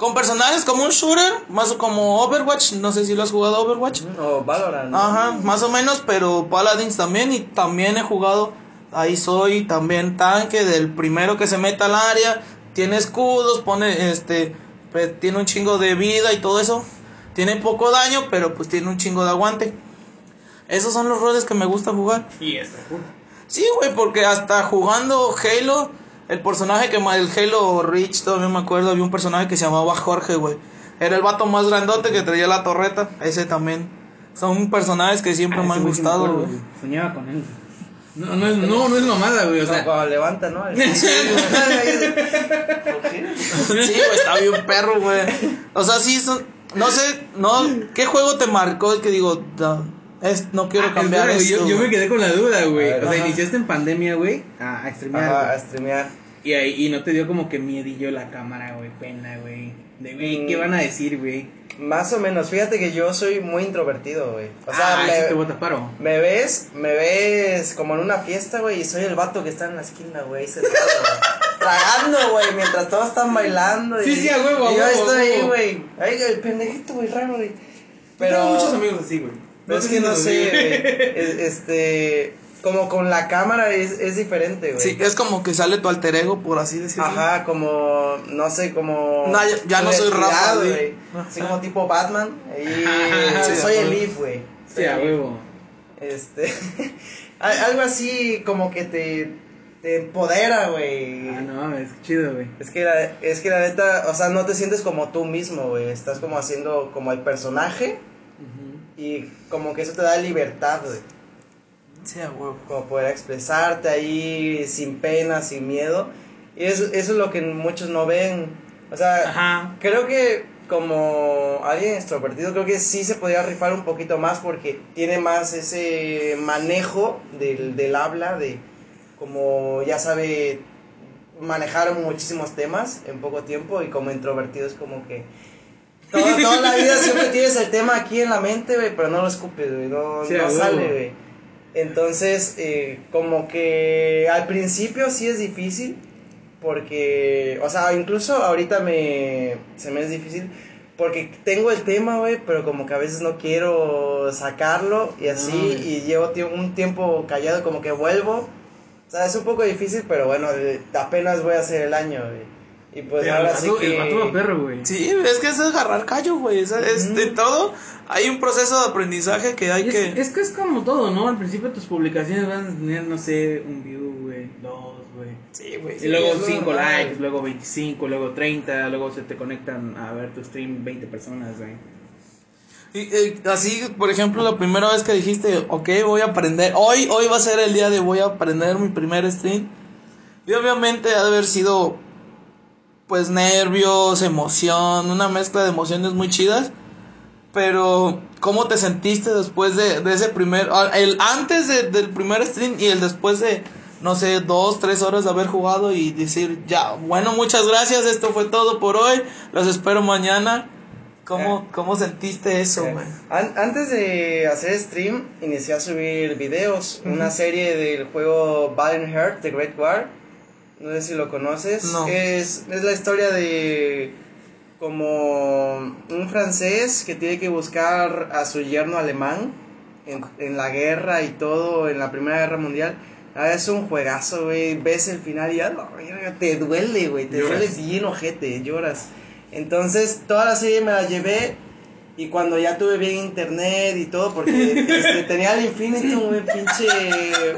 S2: con personajes como un shooter, más como Overwatch, no sé si lo has jugado Overwatch.
S3: O Valorant.
S2: Ajá, más o menos, pero Paladins también y también he jugado, ahí soy también tanque del primero que se meta al área, tiene escudos, pone este, pues, tiene un chingo de vida y todo eso, tiene poco daño, pero pues tiene un chingo de aguante. Esos son los roles que me gusta jugar.
S1: Y está cool.
S2: Sí, güey, porque hasta jugando Halo, el personaje que el Halo Reach, todavía me acuerdo, había un personaje que se llamaba Jorge, güey. Era el vato más grandote que traía la torreta. Ese también. Son personajes que siempre
S1: Ah,
S2: me han gustado, güey.
S1: Soñaba con él. No, no es, no, no es mamada, güey. O
S3: No,
S1: sea,
S3: cuando levanta, ¿no?
S2: Sí, güey, está bien perro, güey. O sea, sí, son, no sé, no, ¿qué juego te marcó? Es que digo, es, no quiero
S1: Ah,
S2: cambiar
S1: güey,
S2: esto.
S1: yo, yo me quedé con la duda, güey. O sea,
S3: ajá.
S1: iniciaste en pandemia, güey, a, a streamear.
S3: Ajá, a streamear.
S1: Y, ahí- y no te dio como que miedillo la cámara, güey, pena, güey. De, güey, ¿qué
S3: Mm.
S1: van a decir, güey?
S3: Más o menos, fíjate que yo soy muy introvertido, güey. O sea,
S1: ah,
S3: me,
S1: sí te botas paro.
S3: me ves, me ves como en una fiesta, güey, y soy el vato que está en la esquina, güey, sentado, tragando, güey, mientras todos están bailando.
S1: Sí,
S3: y,
S1: sí, a huevo, a
S3: y yo estoy ahí, güey, ahí el pendejito, güey, raro, güey.
S1: Pero... Tengo muchos amigos así, güey.
S3: Pero es que no sé, güey, es- este, como con la cámara es, es diferente, güey.
S2: Sí, es como que sale tu alter ego, por así decirlo.
S3: Ajá, como, no sé, como...
S2: No, ya- ya no soy Rafa, güey.
S3: güey. Así como tipo Batman. Sí,
S1: sí,
S3: soy el. Leaf, güey.
S1: Sí, a huevo.
S3: Este, al- algo así como que te, te empodera, güey.
S1: Ah, no, es chido, güey.
S3: Es que, la, es que la neta, o sea, no te sientes como tú mismo, güey. Estás como haciendo como el personaje. Y como que eso te da libertad, güey.
S2: Sí, huevo.
S3: como poder expresarte ahí sin pena, sin miedo. Y eso, eso es lo que muchos no ven. O sea,
S1: Ajá.
S3: creo que como alguien extrovertido, creo que sí se podría rifar un poquito más porque tiene más ese manejo del, del habla, de como ya sabe manejar muchísimos temas en poco tiempo y como introvertido es como que... Toda, toda la vida siempre tienes el tema aquí en la mente, güey, pero no lo escupes, güey, no,
S1: Sí,
S3: no sale, güey. Entonces, eh, como que al principio sí es difícil, porque, o sea, incluso ahorita me, se me es difícil, porque tengo el tema, güey, pero como que a veces no quiero sacarlo y así, y llevo un tiempo callado, como que vuelvo. O sea, es un poco difícil, pero bueno, apenas voy a hacer el año, güey. Y pues
S1: Pero
S3: ahora
S1: el
S3: sí que...
S1: El vato va perro, güey.
S2: Sí, es que es agarrar callo, güey. Es, es de todo. Hay un proceso de aprendizaje que hay
S1: es,
S2: que.
S1: es que es como todo, ¿no? Al principio tus publicaciones van a tener, no sé, un view, güey, dos, güey.
S2: Sí, güey.
S1: Y luego
S3: es lo
S1: 5
S3: normal.
S1: likes, luego 25, luego 30, luego se te conectan a ver tu stream 20 personas, güey.
S2: Y, eh, así, por ejemplo, la primera vez que dijiste, ok, voy a aprender, hoy, hoy va a ser el día de voy a aprender mi primer stream. Y obviamente ha de haber sido, pues, nervios, emoción, una mezcla de emociones muy chidas. Pero, ¿cómo te sentiste después de, de ese primer, ah, el antes de- del primer stream y el después de, no sé, dos, tres horas de haber jugado y decir, ya, bueno, muchas gracias, esto fue todo por hoy, los espero mañana. ¿Cómo, cómo sentiste eso,
S3: Eh, an- antes de hacer stream, inicié a subir videos. Una serie del juego Valiant Heart, The Great War. No sé si lo conoces.
S2: No.
S3: Es, es la historia de como un francés que tiene que buscar a su yerno alemán en, en la guerra y todo, en la Primera Guerra Mundial. Ah, es un juegazo, güey. Ves el final y ya, la verga, te duele, güey. Te
S1: Lloras.
S3: duele bien ojete, lloras. Entonces, toda la serie me la llevé. Y cuando ya tuve bien internet y todo, porque este, tenía el Infinitum, güey, pinche.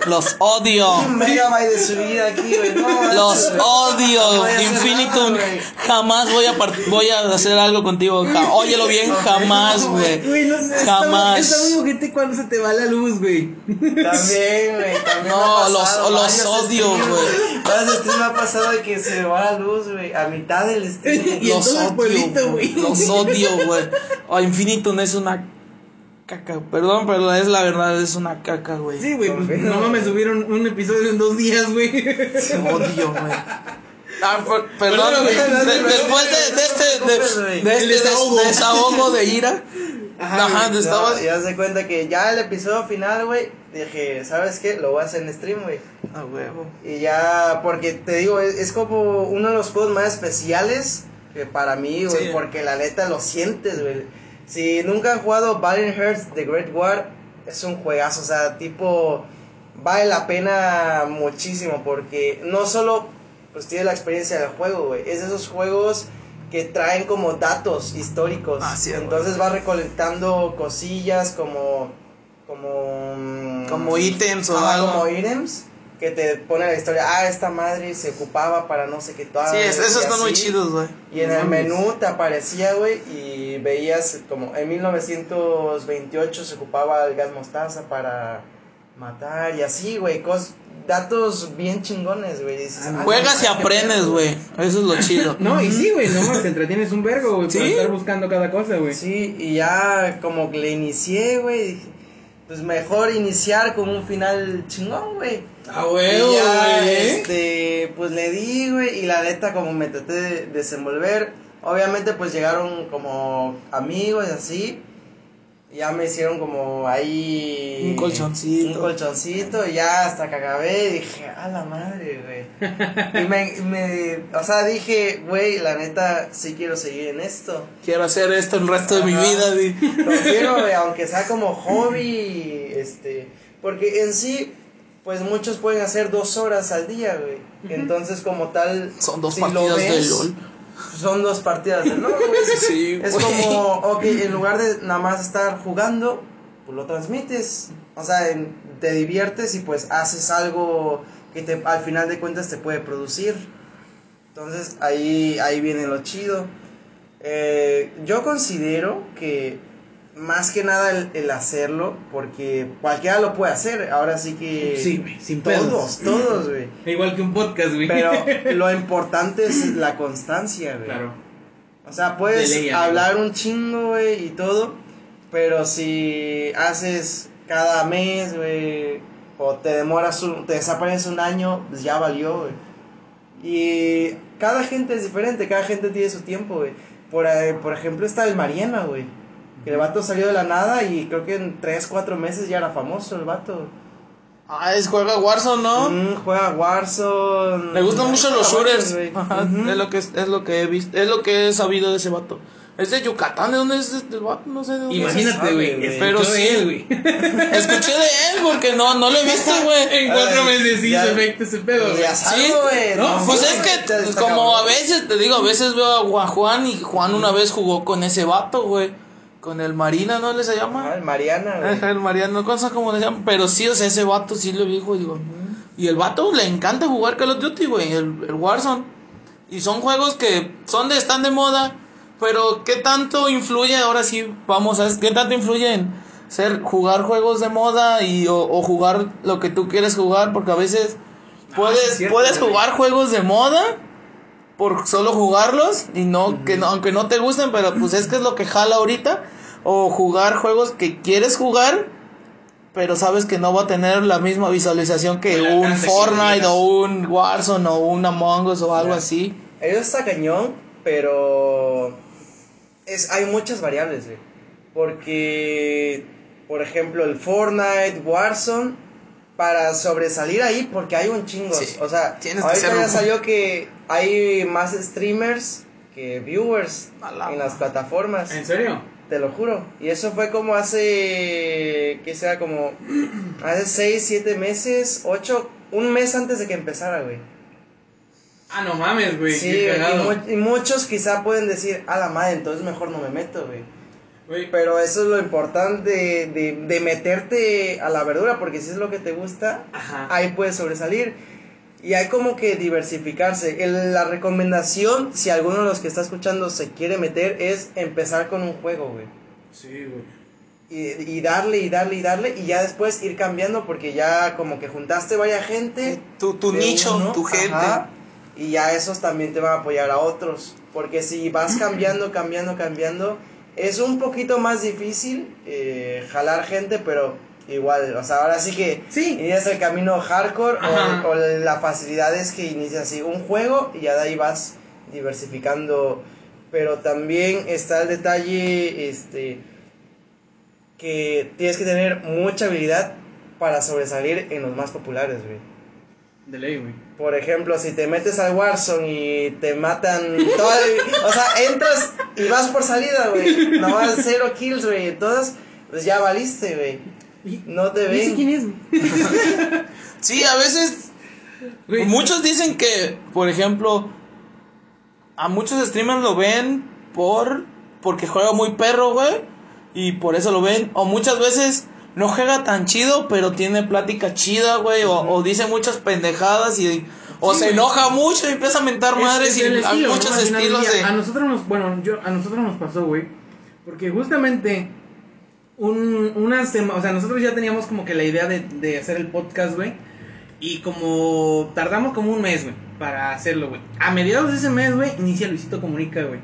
S2: Los odio.
S3: Un megabyte de subida aquí, güey. No,
S2: Los.
S3: No
S2: odio.
S3: hacer
S2: Infinitum. Jamás voy a voy a hacer algo contigo. Ja- Óyelo bien, jamás, güey.
S1: Güey, no sé,
S2: Jamás.
S1: Está muy ojete cuando se te va la luz, güey.
S3: También, güey, también.
S2: No, los-
S3: pasado
S2: los odio, güey.
S3: Varios streams me ha pasado de que se me va la luz, güey, a mitad del stream.
S1: Y
S2: Los odio, güey. Los odio, güey. Oh, Infinitum es una caca. Perdón, pero es la verdad, es una caca, güey.
S1: Sí, güey, pues no mames, subieron un episodio en dos días, güey.
S2: Te odio, güey. Ah, per- perdón, güey.
S1: güey, no,
S2: De-
S1: no,
S2: después de, este, de, este
S1: desahogo.
S2: des- desahogo de ira.
S1: Ajá,
S2: Ajá,
S1: güey.
S2: estaba.
S3: Ya, ya se cuenta que ya el episodio final, güey, dije, ¿sabes qué? Lo voy a hacer en stream, güey.
S2: A huevo.
S3: Y ya, porque te digo, es, es como uno de los juegos más especiales que para mí, güey,
S2: Sí.
S3: porque la neta lo sientes, güey. Si nunca han jugado Valiant Hearts The Great War, es un juegazo, o sea, tipo, vale la pena muchísimo porque no solo pues tiene la experiencia del juego, güey, es de esos juegos que traen como datos históricos.
S2: Ah, sí.
S3: Entonces vas recolectando cosillas como como mm,
S2: Como ítems o algo.
S3: como ítems que te pone la historia, ah, esta madre se ocupaba para no sé qué tal.
S2: Sí, es- esos
S3: y
S2: están muy
S3: así.
S2: chidos, güey.
S3: Y en
S1: No
S3: el menú te aparecía, güey, y veías como en 1928 se ocupaba el gas mostaza para matar y así, güey, cos- datos bien chingones, güey. Dices,
S1: Ah,
S3: "Ah,
S2: Juegas y
S3: no,
S2: aprendes,
S3: pedo".
S2: güey. Eso es lo chido.
S1: No, y sí, güey, no te entretienes un vergo, güey, para estar buscando cada cosa, güey.
S3: Sí, y ya como que le inicié, güey, pues mejor iniciar con un final chingón, güey.
S1: A
S3: Y
S1: huevo,
S3: ya, este, pues le di, güey, y la neta como me traté de desenvolver, obviamente pues llegaron como amigos y así, ya me hicieron como ahí...
S2: Un colchoncito.
S3: Un colchoncito, y ya hasta que acabé dije, a la madre, güey. y me, me, o sea, dije, güey, la neta sí quiero seguir en esto.
S2: Quiero hacer esto el resto de mi vida, güey.
S3: Lo quiero, güey, aunque sea como hobby, este, porque en sí, pues muchos pueden hacer dos horas al día, güey. Entonces, como tal,
S2: Son dos
S3: si
S2: partidas de LOL.
S3: Son dos partidas de LOL, güey.
S2: Sí,
S3: Es
S2: güey.
S3: como, ok, en lugar de nada más estar jugando, pues lo transmites. O sea, en- te diviertes y pues haces algo que te, al final de cuentas te puede producir. Entonces ahí, ahí viene lo chido. Eh, yo considero que más que nada el, el hacerlo, porque cualquiera lo puede hacer. Ahora sí que...
S1: Sí, güey, sin
S3: Todos,
S1: pedos.
S3: todos, güey.
S1: Igual que un podcast, güey.
S3: Pero lo importante es la constancia, güey.
S1: Claro.
S3: O sea, puedes
S1: ley,
S3: hablar un chingo, güey, y todo, pero si haces cada mes, güey, o te demoras, un, te desapareces un año, pues ya valió, güey. Y cada gente es diferente, cada gente tiene su tiempo, güey. Por, eh, por ejemplo, está el Mariana, güey. Que el vato salió de la nada y creo que en 3, 4 meses ya era famoso el vato.
S2: Ah, es juega Warzone, ¿no?
S3: Mm, juega Warzone.
S2: Me gustan mucho los shooters. es lo que es, es lo que he visto, es lo que he sabido de ese vato. Es de Yucatán, ¿de dónde es este vato? No sé de dónde es.
S1: Imagínate, güey.
S3: güey.
S1: Pero sí. él, güey.
S2: Escuché de él porque no, no lo he visto, güey.
S1: En cuatro
S3: Ay,
S1: meses hizo efecto ese pedo, güey.
S2: Sí,
S3: güey.
S1: no,
S2: Pues es que como a veces, te digo, a veces veo a Juan y Juan una vez jugó con ese vato, güey. Con el Marina, ¿no le se
S3: Ah,
S2: llama?
S3: el Mariana, güey.
S2: El Mariano, no cosa como le llaman, pero sí, o sea, ese vato sí lo dijo, digo. Y el vato le encanta jugar Call of Duty, güey, el, el Warzone. Y son juegos que son de, están de moda, pero ¿qué tanto influye? Ahora sí, vamos a ¿qué tanto influye en ser, jugar juegos de moda y, o, o jugar lo que tú quieres jugar? Porque a veces puedes,
S1: cierto,
S2: puedes
S1: güey.
S2: jugar juegos de moda por solo jugarlos y no que no, aunque no te gusten, pero pues es que es lo que jala ahorita o jugar juegos que quieres jugar pero sabes que no va a tener la misma visualización que un Fortnite o un Warzone o un Among Us o algo así.
S3: Eso está cañón, pero es, hay muchas variables, güey. Porque, por ejemplo, el Fortnite, Warzone, para sobresalir ahí, porque hay un chingo.
S2: Sí,
S3: o sea, ahorita ya salió que hay más streamers que viewers en las plataformas.
S1: ¿En serio?
S3: Te lo juro. Y eso fue como hace, que sea como, hace 6, 7 meses, 8, un mes antes de que empezara, güey.
S1: Ah, no mames, güey.
S3: Sí,
S1: qué
S3: y, mu- y muchos quizá pueden decir, a la madre, entonces mejor no me meto, güey.
S1: Güey,
S3: Pero eso es lo importante de, de, de meterte a la verdura, porque si es lo que te gusta,
S1: Ajá.
S3: ahí puedes sobresalir. Y hay como que diversificarse. El- la recomendación, si alguno de los que está escuchando se quiere meter, es empezar con un juego, güey.
S1: Sí, güey.
S3: Y, y darle y darle y darle y ya después ir cambiando porque ya como que juntaste vaya gente.
S2: Tu, nicho,
S3: uno,
S2: tu gente.
S3: ajá, y ya esos también te van a apoyar a otros. Porque si vas cambiando, cambiando, cambiando, es un poquito más difícil eh, jalar gente, pero igual, o sea, ahora sí que
S1: Sí.
S3: inicias el camino hardcore o, o la facilidad es que inicias así un juego y ya de ahí vas diversificando, pero también está el detalle, este, que tienes que tener mucha habilidad para sobresalir en los más populares, güey.
S1: De ley, güey.
S3: Por ejemplo, si te metes al Warzone y te matan toda el- O sea, entras y vas por salida, güey. Nomás cero kills, güey. Entonces, pues ya valiste, güey. No te
S1: ¿y ese
S3: ven.
S1: quién es?
S2: Sí, a veces
S1: Güey,
S2: Muchos dicen que, por ejemplo, a muchos streamers lo ven por porque juega muy perro, güey, y por eso lo ven. O muchas veces no juega tan chido, pero tiene plática chida, güey, o, o dice muchas pendejadas y o
S1: Sí,
S2: se
S1: güey.
S2: enoja mucho y empieza a mentar
S1: Es-
S2: madres
S1: es
S2: y hay muchos estilos de
S1: A nosotros nos, bueno, yo, a nosotros nos pasó, güey. Porque justamente un, una sema- o sea, nosotros ya teníamos como que la idea de, de hacer el podcast, güey. Y como tardamos como un mes, güey, para hacerlo, güey. A mediados de ese mes, güey, inicia Luisito Comunica, güey.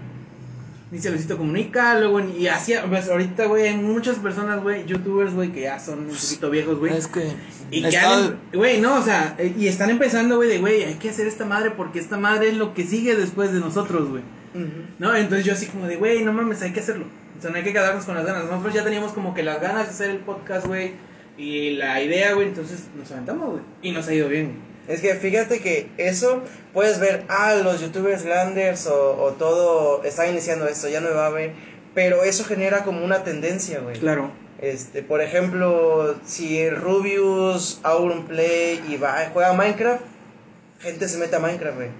S1: Inicia Luisito Comunica, luego, y hacía, pues ahorita, güey, hay muchas personas, güey, youtubers, güey, que ya son un poquito viejos, güey.
S2: es que
S1: Y que han- güey, no, o sea, eh, y están empezando, güey, de, güey, hay que hacer esta madre porque esta madre es lo que sigue después de nosotros, güey. No, entonces yo así como de, güey, no mames, hay que hacerlo. O sea, no hay que quedarnos con las ganas. Nosotros ya teníamos como que las ganas de hacer el podcast, güey, y la idea, güey, entonces nos aventamos, güey. Y nos ha ido bien, güey.
S3: Es que fíjate que eso puedes ver, ah, los youtubers grandes o, o todo están iniciando esto, ya no me va a ver. Pero eso genera como una tendencia, güey.
S1: Claro.
S3: Este, por ejemplo, si el Rubius, Auronplay y va, juega Minecraft, gente se mete a Minecraft, güey.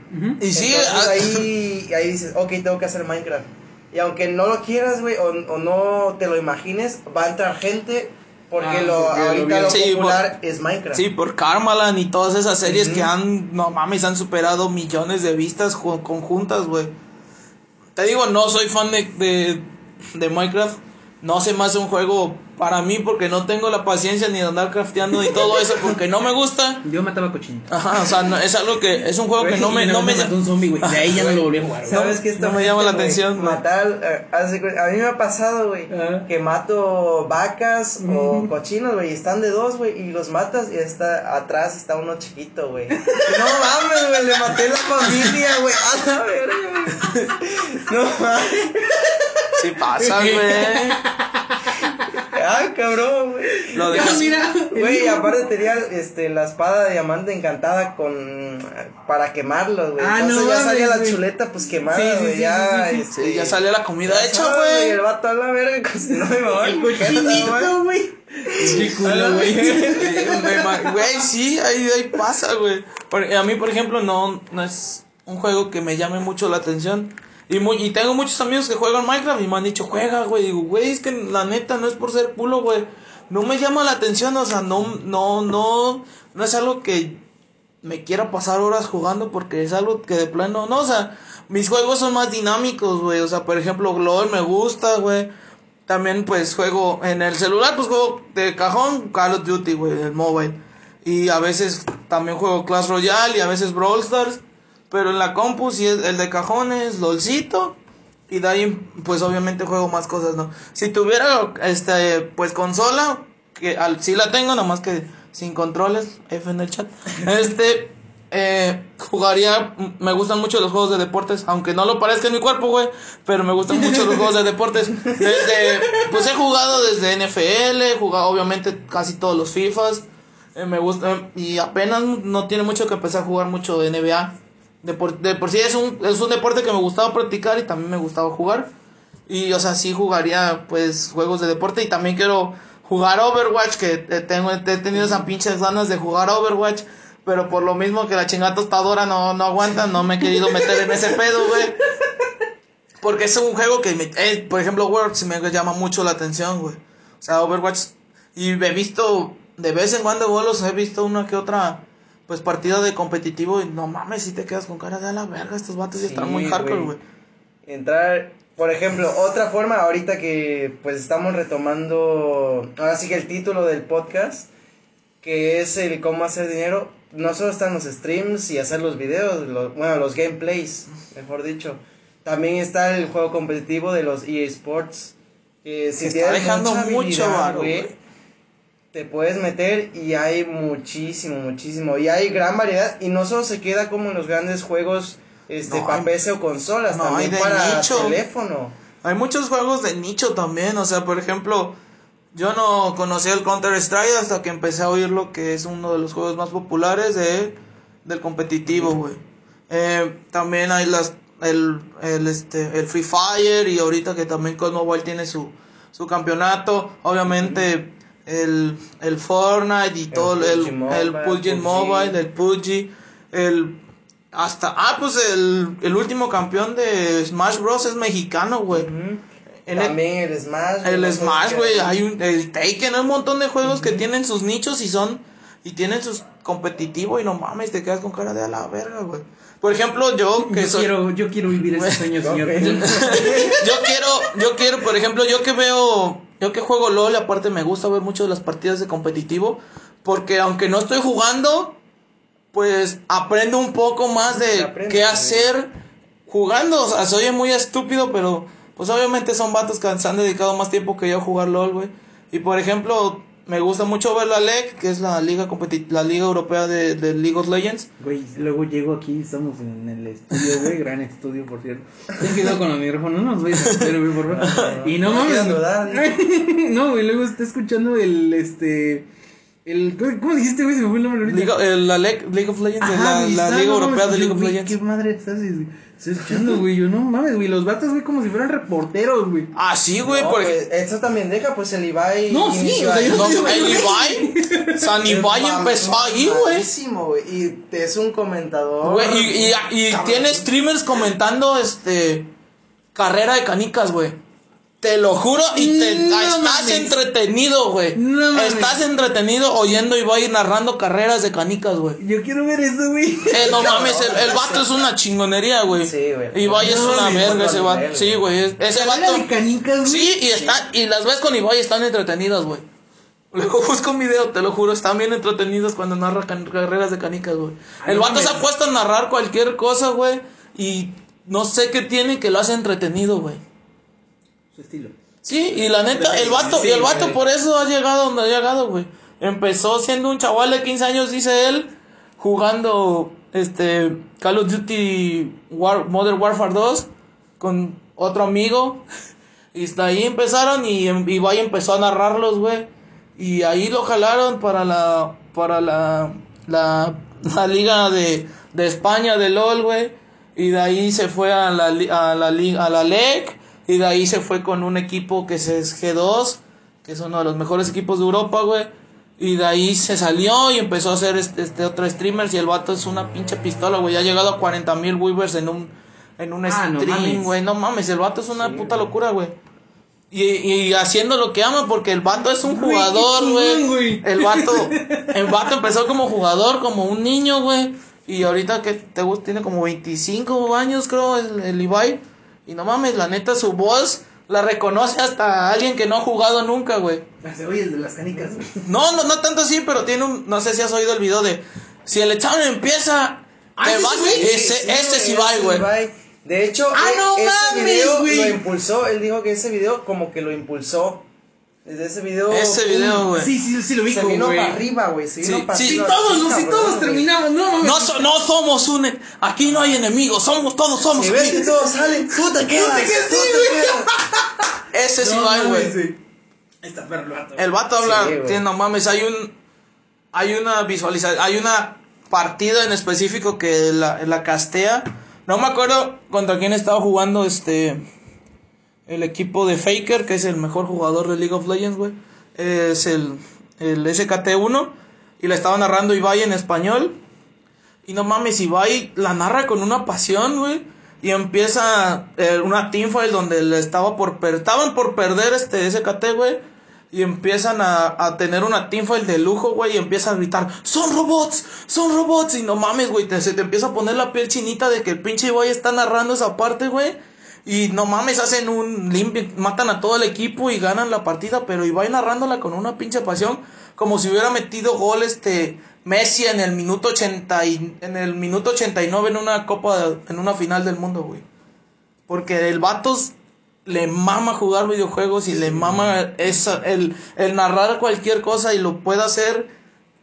S2: y sí,
S3: Entonces
S2: ah,
S3: ahí, ahí dices, ok, tengo que hacer Minecraft. Y aunque no lo quieras, güey, o, o no te lo imagines, va a entrar gente porque
S1: Ah,
S3: lo, ahorita lo
S2: Sí,
S3: popular es Minecraft.
S2: Sí, por Karmaland y todas esas series que han, no mames, han superado millones de vistas ju- conjuntas, güey. Te digo, no soy fan de, de, de Minecraft. No se me hace un juego para mí porque no tengo la paciencia ni de andar crafteando y todo eso porque no me gusta.
S1: Yo mataba cochinito.
S2: Ajá, o sea, no- es algo que, es un juego que no me, no me,
S1: mató un zombie, güey. De ahí ya no lo volví a jugar.
S3: ¿Sabes
S2: No,
S3: qué está
S2: no me llama la atención.
S3: Matar, eh, a mí me ha pasado, güey, que mato vacas o
S1: Ujú.
S3: cochinos, güey, y están de dos, güey, y los matas y está atrás está uno chiquito, güey. no mames, güey, le maté la familia, güey, a la verga, güey. No mames.
S2: Sí pasa, güey.
S3: Ay, cabrón, güey.
S2: Lo
S1: mira.
S3: Güey, aparte tenía este, la espada de diamante encantada con para quemarlos, güey.
S1: Ah,
S3: Entonces
S1: no
S3: ya salía la chuleta pues quemada,
S1: Sí, sí,
S3: güey.
S1: sí,
S3: ya,
S1: sí, sí,
S3: este,
S2: Sí, ya sale la comida hecha,
S3: Ah,
S2: güey.
S3: El vato a la verga cocinó mi mamá.
S1: El
S3: güey.
S1: cochinito, güey. Qué culo, güey.
S2: Güey, sí, ahí, ahí pasa, güey. A mí, por ejemplo, no, no es un juego que me llame mucho la atención. Y, muy, y tengo muchos amigos que juegan Minecraft y me han dicho, juega, güey. Digo, güey, es que la neta no es por ser culo, güey. No me llama la atención, o sea, no, no, no, no es algo que me quiera pasar horas jugando porque es algo que de plano, no, o sea, mis juegos son más dinámicos, güey. O sea, por ejemplo, LOL me gusta, güey. También, pues, juego en el celular, pues juego de cajón Call of Duty, güey, el mobile. Y a veces también juego Clash Royale y a veces Brawl Stars. Pero en la compu, si es el de cajón es LOLcito. Y de ahí, pues obviamente juego más cosas, ¿no? Si tuviera, este, pues consola, que al, sí la tengo, nomás que sin controles, F en el chat. Este, eh, jugaría, me gustan mucho los juegos de deportes, aunque no lo parezca en mi cuerpo, güey, pero me gustan mucho los juegos de deportes. Desde, pues he jugado desde NFL, he jugado obviamente casi todos los FIFAs, eh, me gusta, y apenas no tiene mucho que empecé a jugar mucho NBA. De por, de por sí es un, es un deporte que me gustaba practicar y también me gustaba jugar. Y, o sea, sí jugaría, pues, juegos de deporte. Y también quiero jugar Overwatch, que tengo, he tenido esas pinches ganas de jugar Overwatch. Pero por lo mismo que la chingada tostadora no, no aguanta, no me he querido meter en ese pedo, güey. Porque es un juego que, me, eh, por ejemplo, Overwatch me llama mucho la atención, güey. O sea, Overwatch. Y he visto, de vez en cuando, bolos, he visto una que otra, pues, partida de competitivo. Y no mames, si te quedas con cara de a la verga. Estos vatos ya están
S3: Sí,
S2: muy hardcore,
S3: güey. Entrar, por ejemplo, otra forma ahorita que pues estamos retomando, ahora sí que el título del podcast, que es el cómo hacer dinero, no solo están los streams y hacer los videos, los- bueno, los gameplays, mejor dicho. También está el juego competitivo de los EA Sports. que si
S2: Se está dejando mucho
S3: güey. Te puedes meter y hay muchísimo, muchísimo. Y hay gran variedad. Y no solo se queda como en los grandes juegos este,
S2: No,
S3: para
S2: hay-
S3: PC o consolas,
S2: no,
S3: también para
S2: nicho.
S3: teléfono.
S2: Hay muchos juegos de nicho también, o sea, por ejemplo, yo no conocía el Counter Strike hasta que empecé a oír lo que es uno de los juegos más populares de, del competitivo, güey. Eh, también hay las el, el, este, el Free Fire y ahorita que también con Mobile tiene su, su campeonato, obviamente el, el Fortnite y todo el,
S3: PUBG Mobile,
S2: el PUBG
S3: PUBG.
S2: Mobile, el PUBG, el hasta ah pues el, el último campeón de Smash Bros es mexicano, güey. En el-
S3: También el, Smash.
S2: el
S3: no
S2: Smash, güey, hay un, el Taken, hay un montón de juegos que tienen sus nichos y son, y tienen sus competitivos y no mames, te quedas con cara de a la verga, güey. Por ejemplo, yo que
S1: Yo
S2: soy,
S1: quiero, yo quiero vivir ese sueño, señor.
S2: Yo quiero, yo quiero, por ejemplo, yo que veo, yo que juego LOL, aparte me gusta ver mucho las partidas de competitivo, porque aunque no estoy jugando, pues aprendo un poco más de
S3: aprende,
S2: qué hacer jugando. O sea, se oye muy estúpido, pero pues obviamente son vatos que se han dedicado más tiempo que yo a jugar LOL, güey. Y por ejemplo, me gusta mucho ver la LEC, que es la liga competi- la liga europea de, de League of Legends.
S1: Güey, luego llego aquí, estamos en el estudio, güey, gran estudio, por cierto. Ten cuidado con los micrófonos, no nos vayas a hacer, güey, por favor. Y no
S3: No
S1: mames. No, güey, luego está escuchando el, este, el, ¿cómo dijiste, güey? Se me fue el nombre ahorita.
S2: Liga- eh, la LEC, League of Legends,
S1: Ajá,
S2: la, liga
S1: no
S2: europea de League of
S1: güey,
S2: Legends.
S1: ¿Qué madre estás, güey? Estoy escuchando, güey, yo no mames, güey, los vatos, güey, como si fueran reporteros, güey.
S2: Ah, sí, güey,
S3: No,
S2: por
S3: pues, eso también deja, pues el Ibai.
S1: No, sí, o sea, yo
S2: No,
S1: sí, güey,
S2: el Ibai, San Ibai empezó
S3: mam-
S2: ahí, güey.
S3: Y es un comentador.
S2: Güey, y, y, y
S3: Cabrón.
S2: tiene streamers comentando, este, carrera de canicas, güey. Te lo juro y te,
S1: No
S2: estás
S1: mames.
S2: entretenido, güey.
S1: No mames.
S2: estás entretenido oyendo y narrando carreras de canicas, güey.
S1: Yo quiero ver eso, güey.
S2: Eh, no mames, el, el vato es una chingonería, güey.
S3: Sí, güey.
S2: Ibai es una verga ese vato. Sí, güey. es- Ese
S1: Carrera
S2: vato.
S1: de canicas, güey.
S2: Sí, y está, y las ves con Ibai y están entretenidas, güey. Luego busco un video, te lo juro, están bien entretenidos cuando narra can- carreras de canicas, güey.
S1: Ay,
S2: El
S1: no
S2: vato se ha puesto a narrar cualquier cosa, güey, y no sé qué tiene que lo hace entretenido, güey.
S1: Su estilo.
S2: Sí, y la neta, el vato, y el vato por eso ha llegado donde ha llegado, güey. Empezó siendo un chaval de 15 años, dice él, jugando este Call of Duty War- Modern Warfare 2 con otro amigo. Y hasta ahí empezaron y Ibai empezó a narrarlos, güey. Y ahí lo jalaron para la para la la, la liga de, de España de LOL, güey. Y de ahí se fue a la a la liga a la LEC y de ahí se fue con un equipo que es G2, que es uno de los mejores equipos de Europa, güey. Y de ahí se salió y empezó a hacer este, este otro streamers y el vato es una pinche pistola, güey. Ya ha llegado a 40 mil weavers en un, en un
S1: Ah,
S2: stream, güey. No mames, el vato es una puta locura, güey. Y, y haciendo lo que ama porque el vato es un jugador, güey. El vato, el vato empezó como jugador, como un niño, güey. Y ahorita que te gusta, tiene como 25 años, creo, el, el Ibai. Y no mames, la neta, su voz la reconoce hasta alguien que no ha jugado nunca, güey.
S1: Oye, el de las canicas, güey.
S2: No, no, no tanto así, pero tiene un. No sé si has oído el video de. Si el examen empieza.
S1: Ah,
S2: te
S1: ese
S2: vas-
S1: güey.
S2: ese, ese es Ibai, güey.
S3: Ibai. De hecho,
S1: Ah,
S3: e-
S1: no
S3: ese
S1: mames,
S3: video
S1: güey.
S3: lo impulsó. Él dijo que ese video como que lo impulsó. Desde ese video.
S2: Ese video, güey.
S1: Sí, sí, sí lo vi,
S3: Se
S1: güey.
S3: vino para arriba, güey. Se vino
S2: Sí,
S3: para
S2: sí,
S1: Si
S3: arriba.
S1: todos, no, si todos terminamos, no.
S2: No, so- no somos un. e- Aquí no hay enemigos, somos todos somos
S3: Si ves que todos salen, tú te quedas.
S1: te quedas,
S3: tú
S1: sí,
S3: te
S1: güey.
S3: quedas.
S2: Ese es
S1: No
S2: Ibai,
S1: mames,
S2: güey.
S1: Está perro el vato.
S2: El vato habla,
S3: Sí,
S2: tiene- no mames, hay un, hay una visualización, hay una partida en específico que la, la castea. No me acuerdo contra quién estaba jugando este, el equipo de Faker, que es el mejor jugador de League of Legends, güey. Es el, el SKT1 y la estaba narrando Ibai en español. Y no mames, Ibai la narra con una pasión, güey. Y empieza eh, una teamfight donde le estaba por estaban por perder este SKT, güey. Y empiezan a, a tener una teamfight de lujo, güey. Y empieza a gritar, son robots, son robots. Y no mames, güey, se te empieza a poner la piel chinita de que el pinche Ibai está narrando esa parte, güey. Y no mames, hacen un limpio, matan a todo el equipo y ganan la partida. Pero Ibai narrándola con una pinche pasión. Como si hubiera metido gol este Messi en el minuto 80 y, en el minuto 89 en una copa de- en una final del mundo, güey. Porque el vato s- le mama jugar videojuegos y le mama esa, el, el narrar cualquier cosa y lo puede hacer,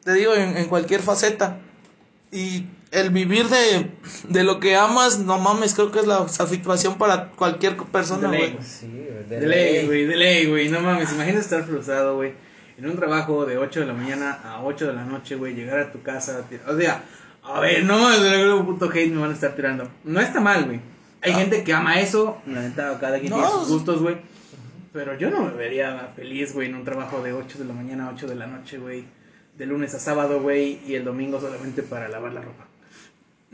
S2: te digo, en, en cualquier faceta. Y el vivir de, de lo que amas, no mames, creo que es la satisfacción para cualquier persona,
S1: De ley.
S2: güey.
S3: Sí, de
S1: De ley, güey, de ley, güey. No mames, imagina estar frustrado, güey. En un trabajo de 8 de la mañana a 8 de la noche, güey. Llegar a tu casa. O sea, a ver, no mames, de un puto hate me van a estar tirando. No está mal, güey. Hay
S2: Ah.
S1: gente que ama eso. La neta, cada quien
S2: No,
S1: tiene sus gustos, güey. Pero yo no me vería feliz, güey, en un trabajo de 8 de la mañana a 8 de la noche, güey. De lunes a sábado, güey. Y el domingo solamente para lavar la ropa.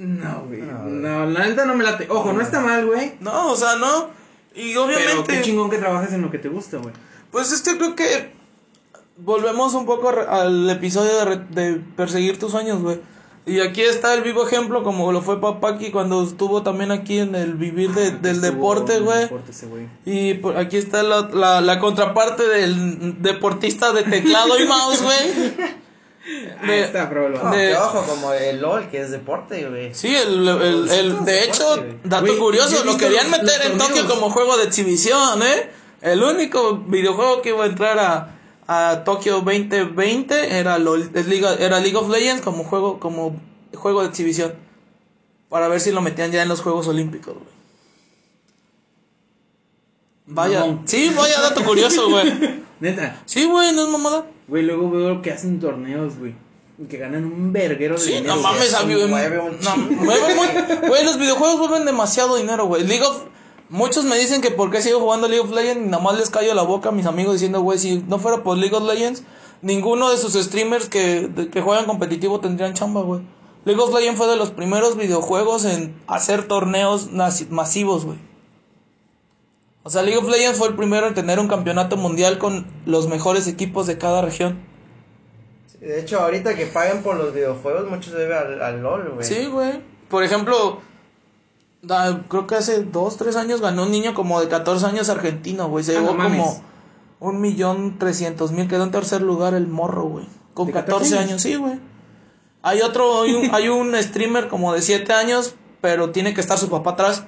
S1: No, güey.
S3: No,
S1: la neta no me late. Ojo, no está mal, güey.
S2: No, o sea, no. Y
S1: Pero
S2: obviamente.
S1: qué chingón que trabajes en lo que te gusta, güey.
S2: Pues este creo que volvemos un poco al episodio de, de perseguir tus sueños, güey. Y aquí está el vivo ejemplo, como lo fue Papaki cuando estuvo también aquí en el vivir de- del
S1: Estuvo
S2: deporte, güey. Y por aquí está la, la, la contraparte del deportista de teclado y mouse, güey.
S1: Ahí
S2: De-
S1: está,
S2: de-
S3: que ojo, como el LOL, que es deporte, güey.
S2: Sí, el, el, el- de hecho, dato curioso, lo querían
S1: los-
S2: meter
S1: los
S2: en Tokio como juego de exhibición, ¿eh? El único videojuego que iba a entrar a, a Tokio 2020 era, LOL, es Liga- era League of Legends como juego, como juego de exhibición. Para ver si lo metían ya en los Juegos Olímpicos, güey. Vaya, sí, vaya dato curioso, güey.
S1: Neta,
S2: Sí, güey, no es mamada.
S1: Güey, luego veo que hacen torneos, güey. Y que ganan un verguero de
S2: Sí,
S1: dinero.
S2: no
S1: güey.
S2: mames,
S3: un
S2: no,
S3: chingo.
S2: mueve muy- güey, los videojuegos mueven demasiado dinero, güey. League of Muchos me dicen que por qué sigo jugando League of Legends y nada más les callo la boca a mis amigos diciendo, güey, si no fuera por League of Legends, ninguno de sus streamers que, de- que juegan competitivo tendrían chamba, güey. League of Legends fue de los primeros videojuegos en hacer torneos masivos, güey. O sea, League of Legends fue el primero en tener un campeonato mundial con los mejores equipos de cada región.
S3: De hecho, ahorita que paguen por los videojuegos, muchos debe al, al LOL, güey.
S2: Sí, güey. Por ejemplo, da- creo que hace dos, tres años ganó un niño como de 14 años argentino, güey. Se
S1: Ah,
S2: llevó
S1: no
S2: como un millón trescientos mil. Quedó en tercer lugar el morro, güey. Con
S1: ¿De
S2: 14,
S1: 14
S2: años?
S1: años?
S2: sí, güey. Hay otro, hay un, hay un streamer como de 7 años, pero tiene que estar su papá atrás.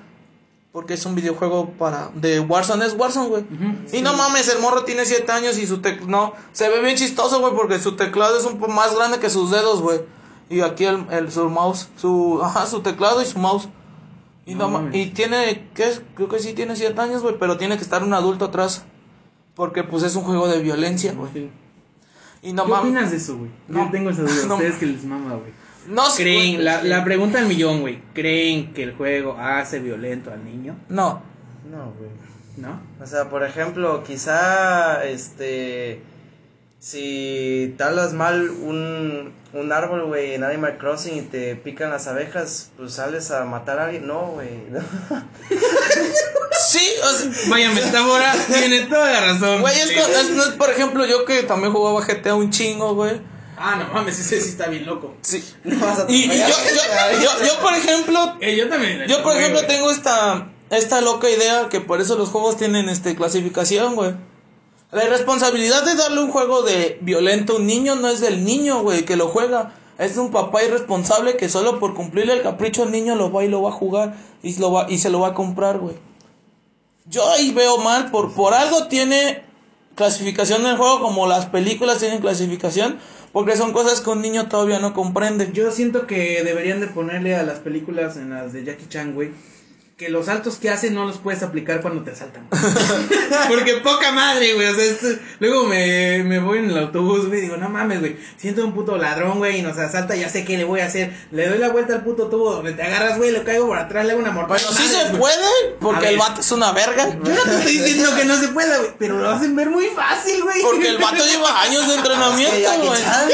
S2: Porque es un videojuego para de Warzone, es Warzone, güey. Y no mames, el morro tiene 7 años y su teclado. No, se ve bien chistoso, güey, porque su teclado es un poco más grande que sus dedos, güey. Y aquí el, el su mouse, su ajá, su teclado y su mouse. Y
S1: No
S2: no, y tiene ¿qué es? Creo que sí tiene 7 años, güey, pero tiene que estar un adulto atrás. Porque pues es un juego de violencia, güey.
S1: Sí.
S2: Y no
S1: ¿Qué
S2: mames.
S1: opinas de eso, güey?
S2: No.
S1: Yo tengo esa duda.
S2: No.
S1: Ustedes que les mama, güey.
S2: No sé,
S1: ¿Creen, la, la pregunta del millón, güey, ¿creen que el juego hace violento al niño?
S2: No.
S3: No, güey.
S1: ¿No?
S3: O sea, por ejemplo, quizá, este, si talas mal un, un árbol, güey, en Animal Crossing y te pican las abejas, pues sales a matar a alguien. No, güey. no.
S2: Sí, o sea,
S1: Vaya metáfora, tiene toda la razón.
S2: güey, es,
S1: Sí.
S2: no, es- no es, por ejemplo, yo que también jugaba GTA un chingo, güey.
S1: Ah, no mames, ese sí está bien loco.
S2: Sí.
S3: No vas a
S2: Y, y yo,
S3: atropellar,
S2: yo, yo, yo, por ejemplo,
S1: Eh, yo también.
S2: Yo, por ejemplo, tengo esta, esta loca idea que por eso los juegos tienen este clasificación, güey. La irresponsabilidad de darle un juego de violento a un niño no es del niño, güey, que lo juega. Es de un papá irresponsable que solo por cumplirle el capricho al niño lo va y lo va a jugar y, lo va, y se lo va a comprar, güey. Yo ahí veo mal, por, por algo tiene clasificación en el juego, como las películas tienen clasificación, porque son cosas que un niño todavía no comprende.
S1: Yo siento que deberían de ponerle a las películas en las de Jackie Chan, güey. Que los saltos que hacen no los puedes aplicar cuando te asaltan. Porque poca madre, güey. O sea, esto- luego me, me voy en el autobús, güey. Digo, no mames, güey. Siento un puto ladrón, güey. Y nos asalta, ya sé qué le voy a hacer. Le doy la vuelta al puto tubo donde te agarras, güey. Le caigo por atrás, le hago una mortal.
S2: Bueno, sí se puede, porque el vato es una verga.
S1: Yo no te estoy diciendo que no se pueda, güey. Pero lo hacen ver muy fácil, güey.
S2: Porque el vato lleva años de entrenamiento, güey.
S3: O sea,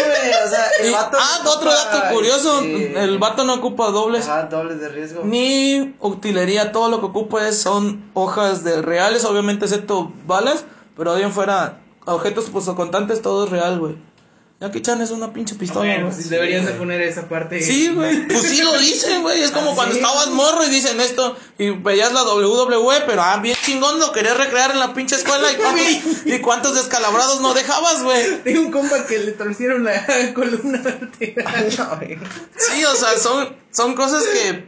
S3: el
S2: Y-
S3: vato
S2: ah,
S3: no
S2: otro dato curioso,
S3: este,
S2: el vato no ocupa dobles
S3: Ajá, dobles de riesgo.
S2: ni utilería, todo lo que ocupa es, son hojas de reales, obviamente excepto balas, pero de ahí en fuera objetos contantes todo es real, güey. Jackie Chan es una pinche pistola,
S1: Bueno, pues, deberías de poner esa parte.
S2: Sí, güey. Pues sí lo dicen, güey. Es como
S3: ¿Ah,
S2: cuando
S3: sí?
S2: estabas morro y dicen esto y veías la WWE, pero ah, bien chingón lo querías recrear en la pinche escuela y cuántos, y cuántos descalabrados no dejabas, güey.
S1: Tengo un compa que le torcieron la columna vertebral.
S2: Sí, o sea, son, son cosas que,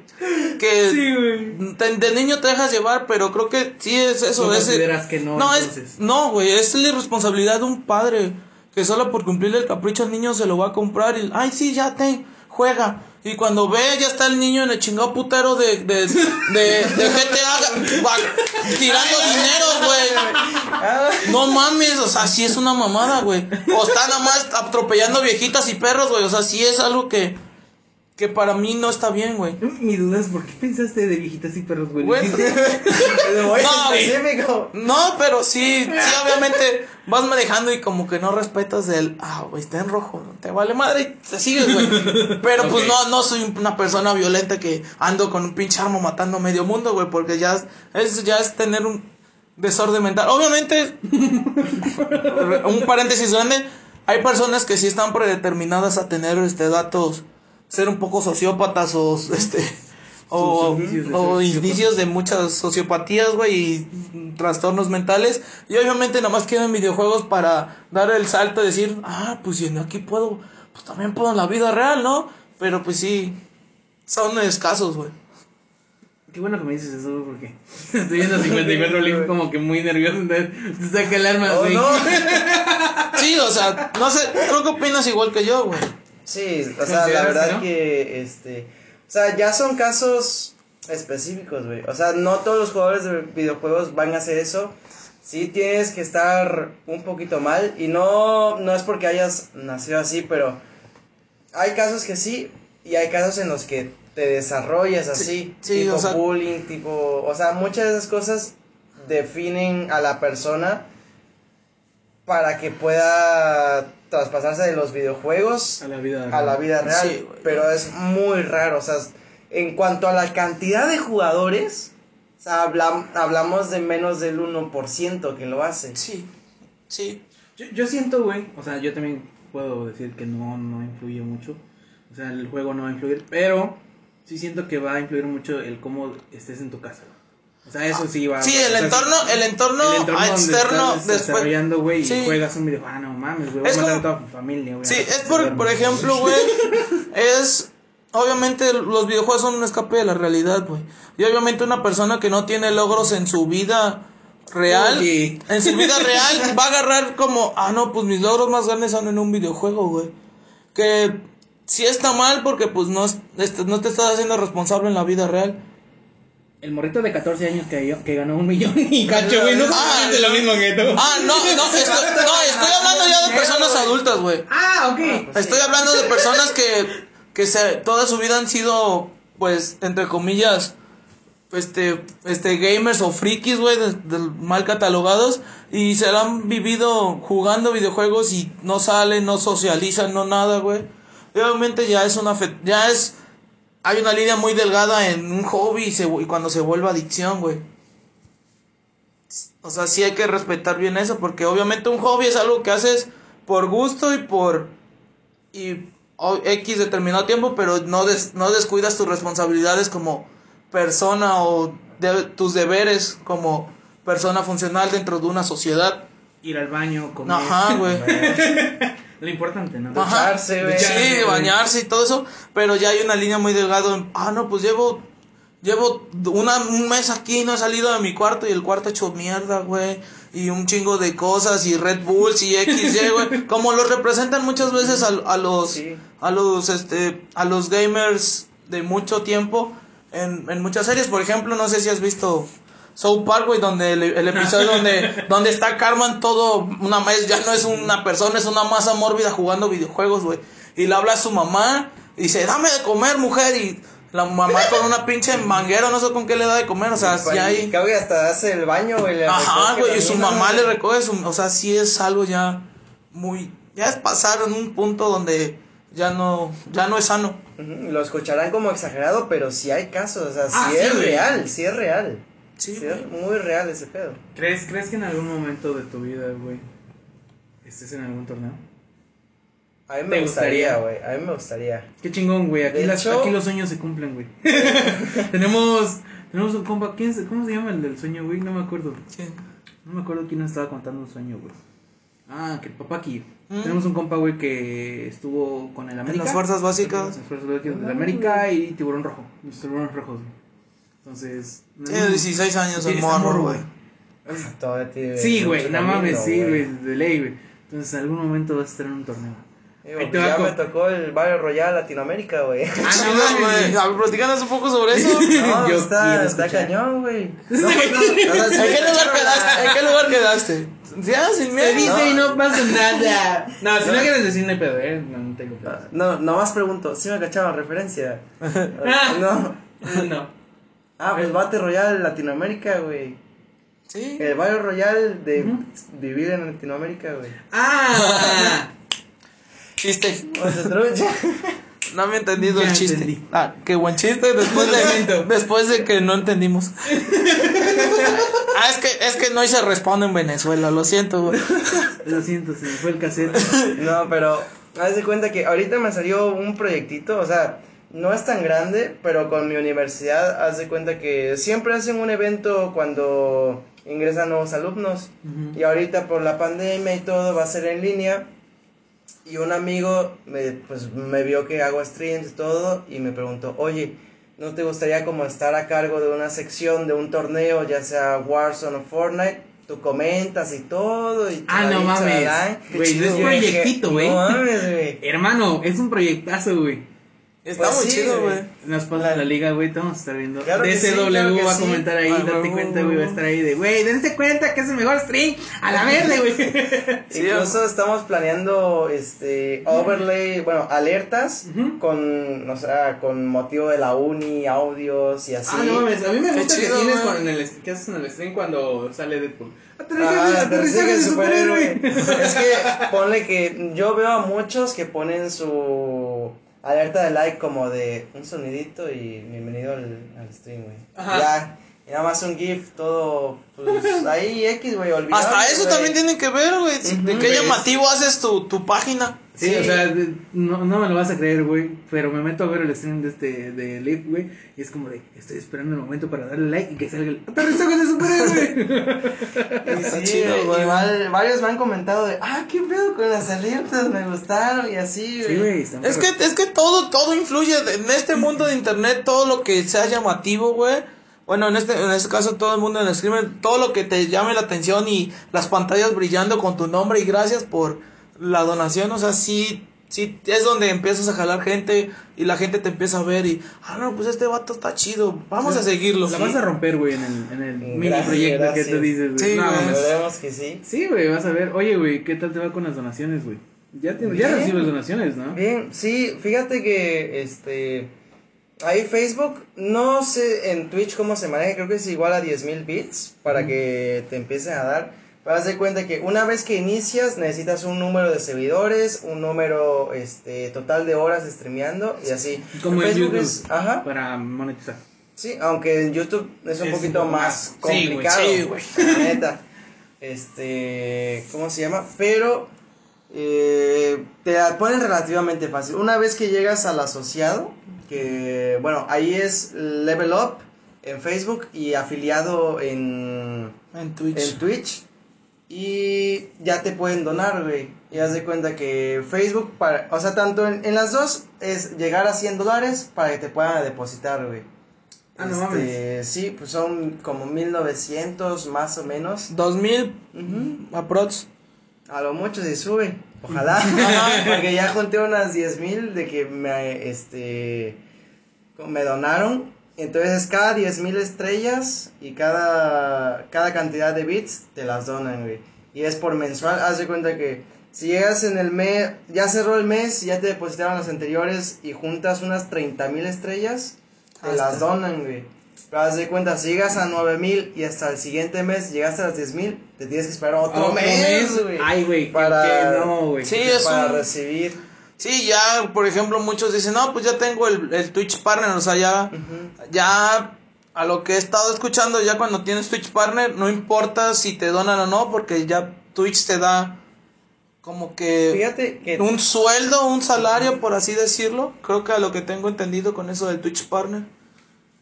S2: que
S1: Sí,
S2: te- de niño te dejas llevar, pero creo que sí es eso.
S1: ¿No
S2: es,
S1: que no,
S2: No, es, no, güey, es la irresponsabilidad de un padre que solo por cumplirle el capricho al niño se lo va a comprar y, ay, sí, ya ten, juega. Y cuando ve, ya está el niño en el chingado putero de, de, de, de GTA tirando dinero, güey. No mames, o sea, sí es una mamada, güey. O está nada más atropellando viejitas y perros, güey. O sea, sí es algo que, que para mí no está bien, güey.
S1: Mi duda es, ¿por qué pensaste de viejitas y perros, güey?
S3: Muy
S2: No, güey. No, pero sí, sí, obviamente vas manejando y como que no respetas el, ah, güey, está en rojo, te vale madre y te sigues, güey. Pero pues
S1: Ok.
S2: no, no soy una persona violenta que ando con un pinche arma matando a medio mundo, güey, porque ya es, es- ya es tener un desorden mental. Obviamente, un paréntesis grande, hay personas que sí están predeterminadas a tener este datos, ser un poco sociópatas o este o,
S1: indicios de
S2: o indicios de muchas sociopatías, güey, y trastornos mentales. Y obviamente nada más quieren videojuegos para dar el salto y decir, ah, pues si aquí puedo, pues también puedo en la vida real, ¿no? Pero pues sí, son escasos, güey.
S1: Qué bueno que me dices eso, porque estoy viendo 54 Link como que muy nervioso, entonces te saca el arma,
S3: Oh,
S1: güey.
S3: no.
S2: Sí, o sea, no sé, creo que opinas igual que yo, güey.
S3: Sí, o sea, la
S1: ¿Consideras
S3: verdad
S1: que no?
S3: que, este, o sea, ya son casos específicos, güey. O sea, no todos los jugadores de videojuegos van a hacer eso. Sí tienes que estar un poquito mal y no, no es porque hayas nacido así, pero hay casos que sí y hay casos en los que te desarrollas así,
S2: sí,
S3: tipo
S2: o sea-
S3: bullying, tipo, o sea, muchas de esas cosas definen a la persona para que pueda traspasarse de los videojuegos
S1: A la vida
S3: a la vida real,
S2: Sí,
S3: pero es muy raro, o sea, en cuanto a la cantidad de jugadores, o sea, hablam- hablamos de menos del 1% que lo hace.
S2: Sí, sí.
S1: Yo, yo siento, güey, o sea, yo también puedo decir que no, no influye mucho. O sea, el juego no va a influir, pero sí siento que va a influir mucho el cómo estés en tu casa. O sea, eso sí va
S2: Sí,
S1: o
S2: el
S1: sea,
S2: entorno, el entorno,
S1: el entorno
S2: externo
S1: estás
S2: después.
S1: desarrollando, güey,
S2: Sí.
S1: y juegas un videojuego. Ah, no mames, güey, voy a matar
S2: como-
S1: a toda mi familia, güey.
S2: Sí, es por, por ejemplo, güey, es obviamente los videojuegos son un escape de la realidad, güey. Y obviamente una persona que no tiene logros en su vida real, en su vida real va a agarrar como, ah, no, pues mis logros más grandes son en un videojuego, güey. Que sí está mal porque pues no, es- este, no te estás haciendo responsable en la vida real.
S1: El morrito de 14 años que, que ganó un millón y cacho, güey, no
S2: Ah,
S1: es lo mismo que tú.
S2: Ah, no, no, estoy, no, estoy hablando ya de personas adultas, güey.
S1: Ah, ok.
S2: Estoy hablando de personas que, que se, toda su vida han sido, pues, entre comillas, este, este, gamers o frikis, güey, de- de- mal catalogados, y se la han vivido jugando videojuegos y no salen, no socializan, no nada, güey. Obviamente ya es una, fe- ya es, hay una línea muy delgada en un hobby y, se, y cuando se vuelve adicción, güey. O sea, sí hay que respetar bien eso, porque obviamente un hobby es algo que haces por gusto y por y X determinado tiempo, pero no des- no descuidas tus responsabilidades como persona o de- tus deberes como persona funcional dentro de una sociedad.
S1: Ir al baño, comer.
S2: Ajá, güey.
S1: Lo importante, ¿no?
S3: Ducharse, güey.
S2: Sí, bañarse y todo eso, pero ya hay una línea muy delgada en, ah, no, pues llevo llevo una, un mes aquí, no he salido de mi cuarto y el cuarto hecho mierda, güey, y un chingo de cosas y Red Bulls y XY, güey, como los representan muchas veces a, a los
S3: Sí.
S2: a los este a los gamers de mucho tiempo en, en muchas series, por ejemplo, no sé si has visto South Park, güey, donde el, el episodio donde, donde está Carmen todo, una vez ya no es una persona, es una masa mórbida jugando videojuegos, güey. Y le habla a su mamá y dice, dame de comer, mujer. Y la mamá con una pinche manguera, no sé con qué le da de comer, o sea, sí hay...
S3: Creo que hasta hace el baño, güey.
S2: Ajá, güey, y su
S3: mina,
S2: mamá le recoge su... O sea, sí es algo ya muy... Ya es pasar en un punto donde ya no, ya no es sano.
S3: Ujú, Lo escucharán como exagerado, pero sí hay casos, o sea, sí,
S1: Ah,
S3: es real, sí es real.
S2: Sí,
S3: Sí,
S2: güey.
S3: es muy real ese pedo.
S1: ¿Crees, ¿Crees que en algún momento de tu vida, güey, estés en algún torneo?
S3: A mí
S1: ¿Te
S3: me gustaría,
S1: gustaría?
S3: güey. A mí me gustaría.
S1: Qué chingón, güey. Aquí,
S3: De
S1: las-
S3: hecho-
S1: aquí los sueños se cumplen, güey. tenemos, tenemos un compa. ¿quién, se- ¿Cómo se llama el del sueño, güey? No me acuerdo. No me acuerdo quién nos estaba contando un sueño, güey. Ah, que el papá aquí.
S2: Mm.
S1: Tenemos un compa, güey, que estuvo con el América.
S2: las fuerzas básicas.
S1: En las fuerzas básicas del América y Tiburón Rojo. Los tiburones rojos, güey. Entonces.
S2: Tiene 16 años el morro, güey.
S3: Todavía tiene
S1: Sí, güey, no mames, sí, güey, de ley, güey. Entonces, en algún momento vas a estar en un torneo.
S3: Digo,
S1: Ahí te va
S3: ya me tocó el Barrio Royal Latinoamérica, güey.
S1: Ah, no
S2: güey. ver, platícanos un poco sobre eso.
S3: No,
S1: Yo
S3: está, está cañón, güey. No, no,
S2: ¿En ¿En qué lugar quedaste? Ya, sin
S1: Se
S2: miedo.
S1: dice y no pasa nada. No, si no
S3: No.
S1: quieres decir, no hay pedo, eh. No, no tengo pedo.
S3: No, nomás pregunto, ¿sí me cacharon referencia? no.
S1: No.
S3: Ah, pues Bate Royal Latinoamérica, güey.
S2: Sí.
S3: El Barrio Royal de vivir en Latinoamérica, güey.
S1: Ah,
S2: Chiste. No me he entendido
S1: Ya
S2: el chiste.
S1: entendí.
S2: Ah, qué buen chiste después de, después de que no entendimos. ah, es que, es que no se responde en Venezuela, lo siento, güey.
S1: lo siento, se me fue el cassette.
S3: No, pero haz de cuenta que ahorita me salió un proyectito, o sea, no es tan grande, pero con mi universidad haz de cuenta que siempre hacen un evento cuando ingresan nuevos alumnos. Y ahorita por la pandemia y todo va a ser en línea. Y un amigo me, pues, me vio que hago streams y todo y me preguntó, oye, ¿no te gustaría como estar a cargo de una sección de un torneo, ya sea Warzone o Fortnite? Tú comentas y todo. Y
S1: Ah, no mames. Güey, es
S3: güey.
S1: proyectito, güey.
S3: No mames, güey.
S1: Hermano, es un proyectazo, güey.
S2: Está
S3: Pues
S2: muy
S3: sí,
S2: chido,
S3: güey.
S1: Nos pasa la liga, güey, te vamos a estar viendo.
S3: Claro que sí,
S1: DCW
S3: claro que
S1: va a
S3: sí.
S1: comentar ahí,
S2: Ah,
S1: date cuenta, güey, va a estar ahí de, güey, dense cuenta que es el mejor stream a la verde, güey.
S2: Sí,
S3: Incluso estamos planeando este overlay, bueno, alertas con, o sea, con motivo de la uni, audios y así.
S1: Ah, no mames, a mí me
S2: Qué
S1: gusta
S2: chido,
S1: que tienes con el, que haces en el stream cuando sale Deadpool.
S3: Ah,
S1: Aterrizaje, aterrizaje
S3: aterrizaje
S1: de
S3: superhéroe.
S1: superhéroe.
S3: es que ponle que yo veo a muchos que ponen su alerta de like como de un sonidito y bienvenido al, al stream, güey. Ya, y nada más un GIF todo, pues ahí X, güey, olvidable.
S2: Hasta eso
S3: güey.
S2: también tiene que ver, güey. Si- ¿De
S3: Ujú.
S2: qué
S1: Pues-
S2: llamativo haces tu, tu página?
S1: Sí,
S3: Sí.
S1: o sea, no, no me lo vas a creer, güey, pero me meto a ver el stream de este, de Leaf, güey, y es como de, estoy esperando el momento para darle like y que salga el aterrizaje de superhéroe.
S3: Sí,
S2: chido,
S3: güey,
S2: güey.
S3: igual varios me han comentado de, ah, qué pedo con las alertas, me gustaron y así,
S1: sí, güey,
S2: Es que, es que todo, todo influye. En este mundo de internet, todo lo que sea llamativo, güey. Bueno, en este, en este caso, todo el mundo en el streamer, todo lo que te llame la atención y las pantallas brillando con tu nombre y gracias por la donación. O sea, sí, sí, es donde empiezas a jalar gente y la gente te empieza a ver y, ah, no, pues este vato está chido, vamos a seguirlo.
S1: La vas a romper, güey, en el, en el
S3: Gracias,
S1: mini proyecto que tú dices, güey.
S2: Sí,
S1: No,
S3: que sí.
S1: Sí, güey, vas a ver. Oye, güey, ¿qué tal te va con las donaciones, güey? Ya, tienes- ya recibes donaciones, ¿no?
S3: Bien, sí, fíjate que este ahí Facebook, no sé en Twitch cómo se maneja, creo que es igual a 10.000 bits para que te empiecen a dar. Pero haz de cuenta que una vez que inicias necesitas un número de seguidores, un número este total de horas streameando y así.
S1: Como en
S3: Facebook
S1: YouTube.
S3: es- ajá.
S1: Para monetizar.
S3: Sí, aunque en YouTube es un
S1: Es
S3: poquito más
S1: más- sí, güey,
S3: complicado.
S2: sí, güey.
S3: la neta. Este, ¿cómo se llama? Pero eh, te la ponen relativamente fácil. Una vez que llegas al asociado, que bueno, ahí es Level Up en Facebook y afiliado en,
S2: En Twitch.
S3: en Twitch. Y ya te pueden donar, güey. Y haz de cuenta que Facebook, para, o sea, tanto en, en las dos es llegar a 100 dólares para que te puedan depositar, güey.
S1: Ah, no
S3: Este, Sí, pues son como 1900 más o menos.
S2: 2000
S3: Ujú.
S2: aprox.
S3: A lo mucho se sube. Ojalá. Porque ya junté unas 10 mil de que me, este, me donaron. Entonces cada 10 mil estrellas y cada, cada cantidad de bits te las donan, güey. Y es por mensual. Haz de cuenta que si llegas en el mes, ya cerró el mes, ya te depositaron los anteriores y juntas unas 30 mil estrellas, te
S2: Hasta.
S3: las donan, güey. Pero haz de cuenta, si llegas a 9 mil y hasta el siguiente mes llegaste a las 10 mil, te tienes que esperar otro,
S1: Otro
S3: mes, güey.
S1: Ay, güey,
S3: Para-
S1: que no, güey.
S2: Sí,
S3: para
S2: un-
S3: recibir.
S2: Sí, ya, por ejemplo, muchos dicen, no, pues ya tengo el, el Twitch Partner, o sea, ya, ya, a lo que he estado escuchando, ya cuando tienes Twitch Partner, no importa si te donan o no, porque ya Twitch te da como que
S3: Fíjate que
S2: un sueldo, un salario, por así decirlo. Creo que a lo que tengo entendido con eso del Twitch Partner.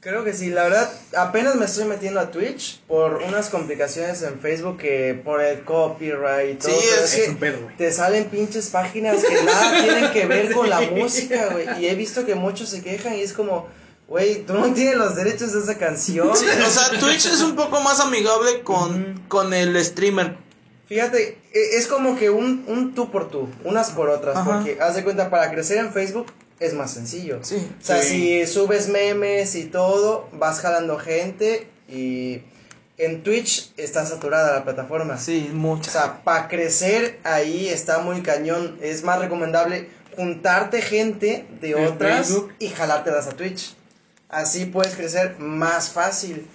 S3: Creo que sí, la verdad, apenas me estoy metiendo a Twitch por unas complicaciones en Facebook que por el copyright y todo.
S2: Sí, es-
S1: Es un pedo, güey.
S3: te salen pinches páginas que nada tienen que ver con la música, güey. Y he visto que muchos se quejan y es como, güey, tú no tienes los derechos de esa canción.
S2: Sí, o sea, Twitch es un poco más amigable con, con el streamer.
S3: Fíjate, e- es como que un, un tú por tú, unas por otras,
S2: Ajá.
S3: porque haz de cuenta, para crecer en Facebook es más sencillo.
S2: Sí.
S3: O sea,
S1: Sí.
S3: si subes memes y todo, vas jalando gente y en Twitch está saturada la plataforma.
S2: Sí,
S3: O
S2: muchas.
S3: sea, para crecer ahí está muy cañón. Es más recomendable juntarte gente de otras
S1: Facebook.
S3: y jalártelas a Twitch. Así puedes crecer más fácil.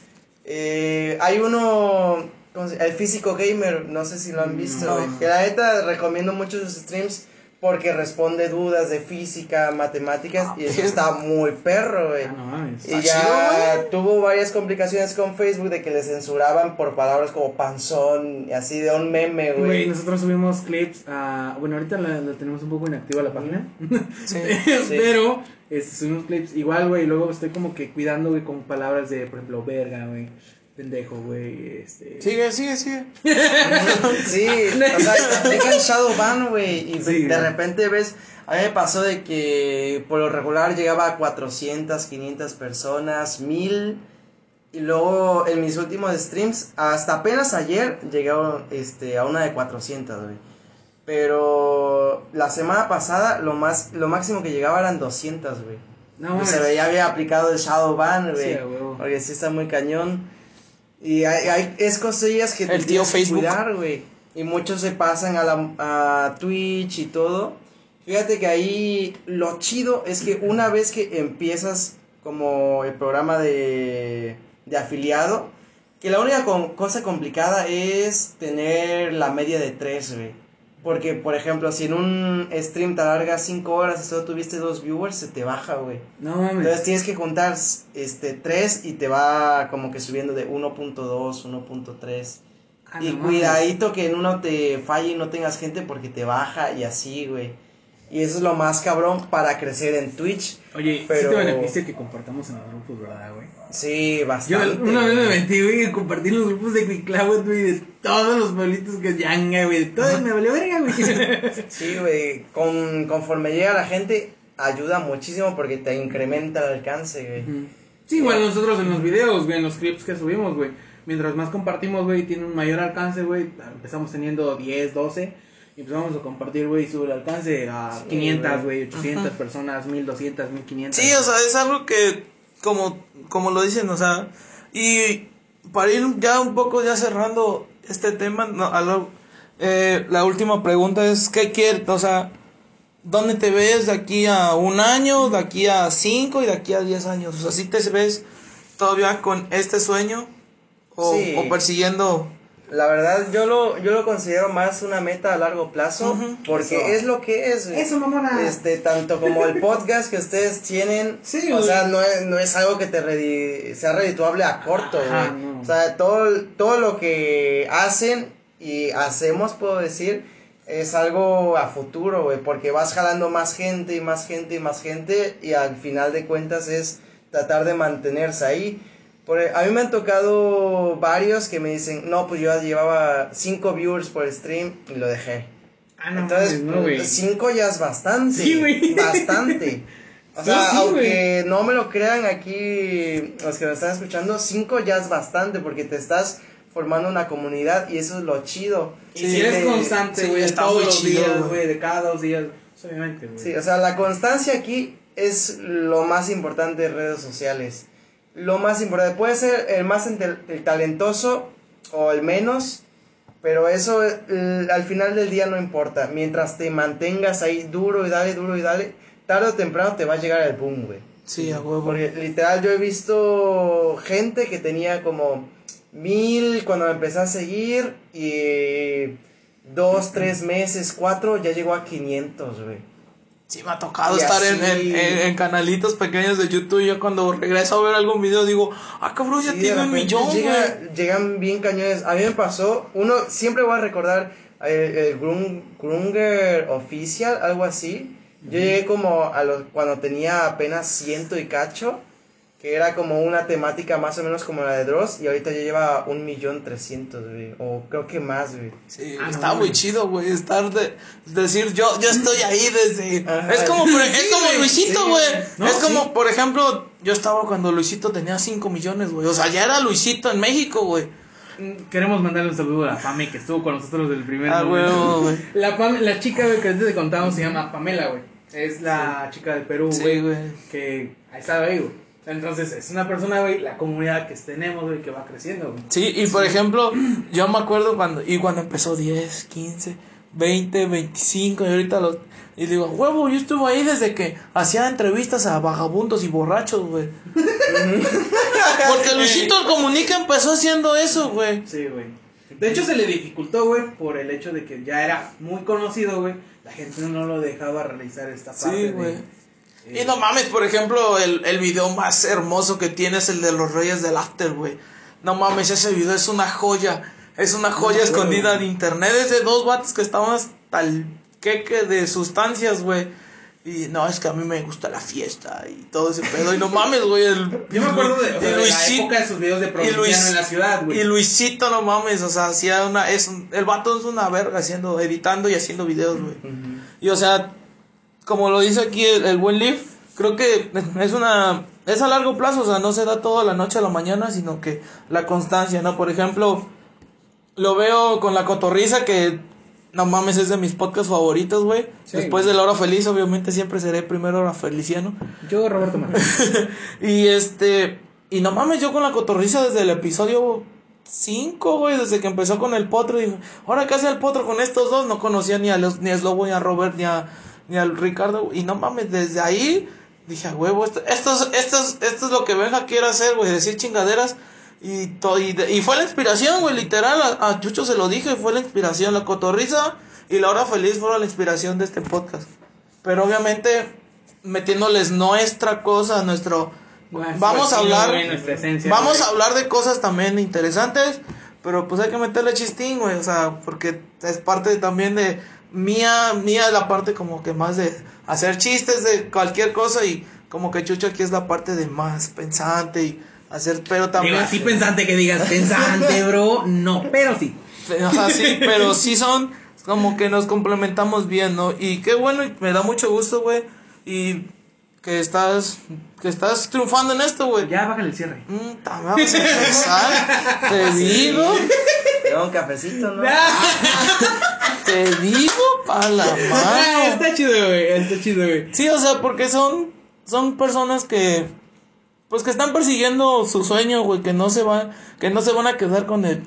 S3: Eh, hay uno, ¿cómo se- el físico gamer, no sé si lo han visto,
S2: No.
S3: güey, que la neta recomiendo mucho sus streams porque responde dudas de física, matemáticas y eso está muy perro, güey.
S1: Ah, no mames.
S3: Y ya
S2: chido,
S3: tuvo varias complicaciones con Facebook de que le censuraban por palabras como panzón y así de un meme,
S1: Güey,
S3: güey.
S1: nosotros subimos clips a... Bueno, ahorita la, la tenemos un poco inactiva la página.
S2: Sí.
S1: Pero este, subimos clips igual, güey. Y luego estoy como que cuidando, güey, con palabras de, por ejemplo, verga, güey. Pendejo, güey. Este...
S2: Sigue, sigue, sigue.
S3: Sí, o sea, dejan Shadowban, güey, y
S1: Sí,
S3: de repente ves, a mí me pasó de que por lo regular llegaba a 400, 500 personas, 1000, y luego en mis últimos streams, hasta apenas ayer, llegué a, este, a una de 400, güey. Pero la semana pasada, lo, más, lo máximo que llegaba eran 200, güey.
S1: No
S3: se veía había aplicado el Shadowban,
S1: Sí,
S3: güey.
S1: huevo.
S3: porque sí está muy cañón. Y hay, hay es cosillas que te
S2: tío
S3: tienes que
S2: Facebook.
S3: cuidar, güey. Y muchos se pasan a, la, a Twitch y todo. Fíjate que ahí lo chido es que una vez que empiezas como el programa de, de afiliado, que la única con- cosa complicada es tener la media de 3, güey. Porque, por ejemplo, si en un stream te alargas 5 horas y solo tuviste dos viewers, se te baja, güey.
S1: No mames.
S3: Entonces tienes que juntar este 3 y te va como que subiendo de 1.2, 1.3.
S1: Ah,
S3: y
S1: no mames.
S3: cuidadito que en uno te falle y no tengas gente porque te baja y así, güey. Y eso es lo más cabrón para crecer en Twitch.
S1: Oye, sí
S3: Pero-
S1: te beneficia que compartamos en los grupos, ¿verdad, güey?
S3: Sí,
S1: Yo
S3: bastante.
S1: una vez me metí, güey, y compartí los grupos de Quiclawet, güey, de todos los pueblitos que yanga, güey, de todo, me valió verga, güey.
S3: Sí, güey. Con, conforme llega la gente, ayuda muchísimo porque te incrementa el alcance, güey.
S1: Sí, igual nosotros en los videos, güey, en los clips que subimos, güey. Mientras más compartimos, güey, tiene un mayor alcance, güey. Empezamos teniendo 10, 12. Y empezamos a compartir, güey, sube el alcance a
S3: Sí,
S1: 500,
S3: güey.
S1: güey, 800 personas, 1200, 1500.
S2: Sí, o sea, es algo que, como, como lo dicen, o sea, y para ir ya un poco ya cerrando este tema, no, a lo- eh, la última pregunta es, ¿qué quieres? O sea, ¿dónde te ves de aquí a un año, de aquí a cinco y de aquí a diez años? O sea, ¿sí te ves todavía con este sueño o,
S3: Sí.
S2: o persiguiendo?
S3: La verdad, yo lo, yo lo considero más una meta a largo plazo porque
S1: Eso.
S3: es lo que es.
S1: Eso, mamona.
S3: Este, tanto como el podcast que ustedes tienen,
S1: Sí,
S3: o
S1: güey.
S3: sea, no es, no es algo que te redi- sea redituable a corto,
S1: Ajá,
S3: güey.
S1: no.
S3: O sea, todo, todo lo que hacen y hacemos, puedo decir, es algo a futuro, güey, porque vas jalando más gente y más gente y más gente y al final de cuentas es tratar de mantenerse ahí. Por, a mí me han tocado varios que me dicen, no, pues yo llevaba cinco viewers por stream y lo dejé.
S1: Ah, no,
S3: Entonces,
S1: mames, no, güey.
S3: cinco ya es bastante.
S1: Sí, güey.
S3: Bastante. O
S1: No,
S3: sea,
S1: sí,
S3: aunque no me lo crean aquí los que me están escuchando, cinco ya es bastante porque te estás formando una comunidad y eso es lo chido.
S1: Y si eres
S3: de-
S1: constante,
S2: sí,
S1: güey,
S2: está
S1: todos los
S2: chido,
S1: días,
S2: güey.
S1: de cada dos días, obviamente, güey.
S3: Sí, o sea, la constancia aquí es lo más importante de redes sociales. Lo más importante, puede ser el más el talentoso o el menos, pero eso eh, al final del día no importa. Mientras te mantengas ahí duro y dale, duro y dale, tarde o temprano te va a llegar el boom, güey.
S2: Sí, a huevo.
S3: Porque literal yo he visto gente que tenía como mil cuando me empecé a seguir y dos, tres meses, cuatro, ya llegó a 500, güey.
S2: Sí, me ha tocado
S3: Y
S2: estar en,
S3: así-
S2: en, en- en canalitos pequeños de YouTube. Yo cuando regreso a ver algún video digo, ah, cabrón, ya
S3: Sí,
S2: tiene un millón,
S3: llega-. Llegan bien cañones. A mí me pasó, uno, siempre voy a recordar el, el Grun- Grunger Official, algo así. Yo llegué como a los, cuando tenía apenas ciento y cacho, que era como una temática más o menos como la de Dross, y ahorita ya lleva un millón trescientos, güey, o creo que más, güey.
S2: Sí,
S1: Ah,
S2: está
S1: no,
S2: muy
S1: güey.
S2: chido, güey, estar de decir yo yo estoy ahí desde
S3: Ajá.
S2: es como por- es
S1: Sí,
S2: como
S1: güey,
S2: Luisito,
S1: sí,
S2: güey.
S1: no,
S2: es como
S1: sí.
S2: por ejemplo, yo estaba cuando Luisito tenía 5 millones, güey. O sea, ya era Luisito en México, güey.
S1: Mm, Queremos mandarle un saludo a Pame que estuvo con nosotros desde el primer
S2: Ah,
S1: momento.
S2: güey, güey.
S1: La, Pam- la chica güey, que antes te contamos se llama Pamela, güey. Es la chica del Perú, güey.
S2: güey.
S1: que ha estado ahí, güey. Entonces, es una persona, güey, la comunidad que tenemos, güey, que va creciendo, güey.
S2: Sí, y por ejemplo, yo me acuerdo cuando y cuando empezó 10, 15, 20, 25 y ahorita los y digo, "Huevo, yo estuve ahí desde que hacía entrevistas a vagabundos y borrachos, güey." Porque Luisito el Comunica empezó haciendo eso, güey.
S1: Sí, güey. De hecho, se le dificultó, güey, por el hecho de que ya era muy conocido, güey. La gente no lo dejaba realizar esta parte.
S2: Sí, güey. Y no mames, por ejemplo, el, el video más hermoso que tiene es el de los Reyes del After, güey. No mames, ese video es una joya. Es una joya escondida
S1: güey.
S2: en internet. Es de dos vatos que estaban hasta el queque de sustancias, güey. Y no, es que a mí me gusta la fiesta y todo ese pedo. Y no mames, güey. el-
S1: Yo me acuerdo de, o sea,
S2: y
S1: de la
S2: Luisito-
S1: época de sus videos de
S2: y
S1: provinciano
S2: Luis-
S1: en la ciudad, güey.
S2: Y Luisito, no mames, o sea, hacía una. Es un- el vato es una verga haciendo, editando y haciendo videos, güey. Y o sea, como lo dice aquí el, el buen Leaf, creo que es una es a largo plazo, o sea, no se da todo a la noche a la mañana, sino que la constancia, ¿no? Por ejemplo, lo veo con la cotorriza que no mames es de mis podcasts favoritos, güey.
S1: Sí,
S2: Después
S1: güey.
S2: de la hora feliz, obviamente siempre seré primero hora feliciano.
S1: Yo, Roberto.
S2: Y este, y no mames, yo con la cotorriza desde el episodio 5, güey, desde que empezó con el potro, dije, ahora qué hace el potro con estos dos, no conocía ni a los, ni a Slobo, ni a Robert, ni a, ni al Ricardo, y no mames, desde ahí dije, a huevo, esto, esto, es, esto, es, esto es lo que Benja quiere hacer, güey, decir chingaderas. Y, to- y, de- y fue la inspiración, güey, literal, a, a Chucho se lo dije, fue la inspiración, la cotorriza y la hora feliz fueron la inspiración de este podcast. Pero obviamente metiéndoles nuestra cosa, nuestro...
S1: Nuestro
S2: vamos a hablar...
S1: esencia,
S2: vamos
S1: güey.
S2: a hablar de cosas también interesantes, pero pues hay que meterle chistín, güey, o sea, porque es parte también de mía, mía la parte como que más de hacer chistes de cualquier cosa y como que Chucho aquí es la parte de más pensante y hacer, pero también...
S1: Digo, así pensante que digas, pensante, bro. No, pero sí.
S2: O sea, sí, pero sí son como que nos complementamos bien, ¿no? Y qué bueno, y me da mucho gusto, güey. Y que estás, que estás triunfando en esto, güey.
S1: Ya, bájale el cierre.
S2: Mm. Te digo,
S3: Un cafecito, ¿no?
S2: te digo, pa' la
S1: Ah,
S2: mano.
S1: está chido, güey. Está chido, güey.
S2: Sí, o sea, porque son, son personas que, pues que están persiguiendo su sueño, güey, que no se van, que no se van a quedar con el,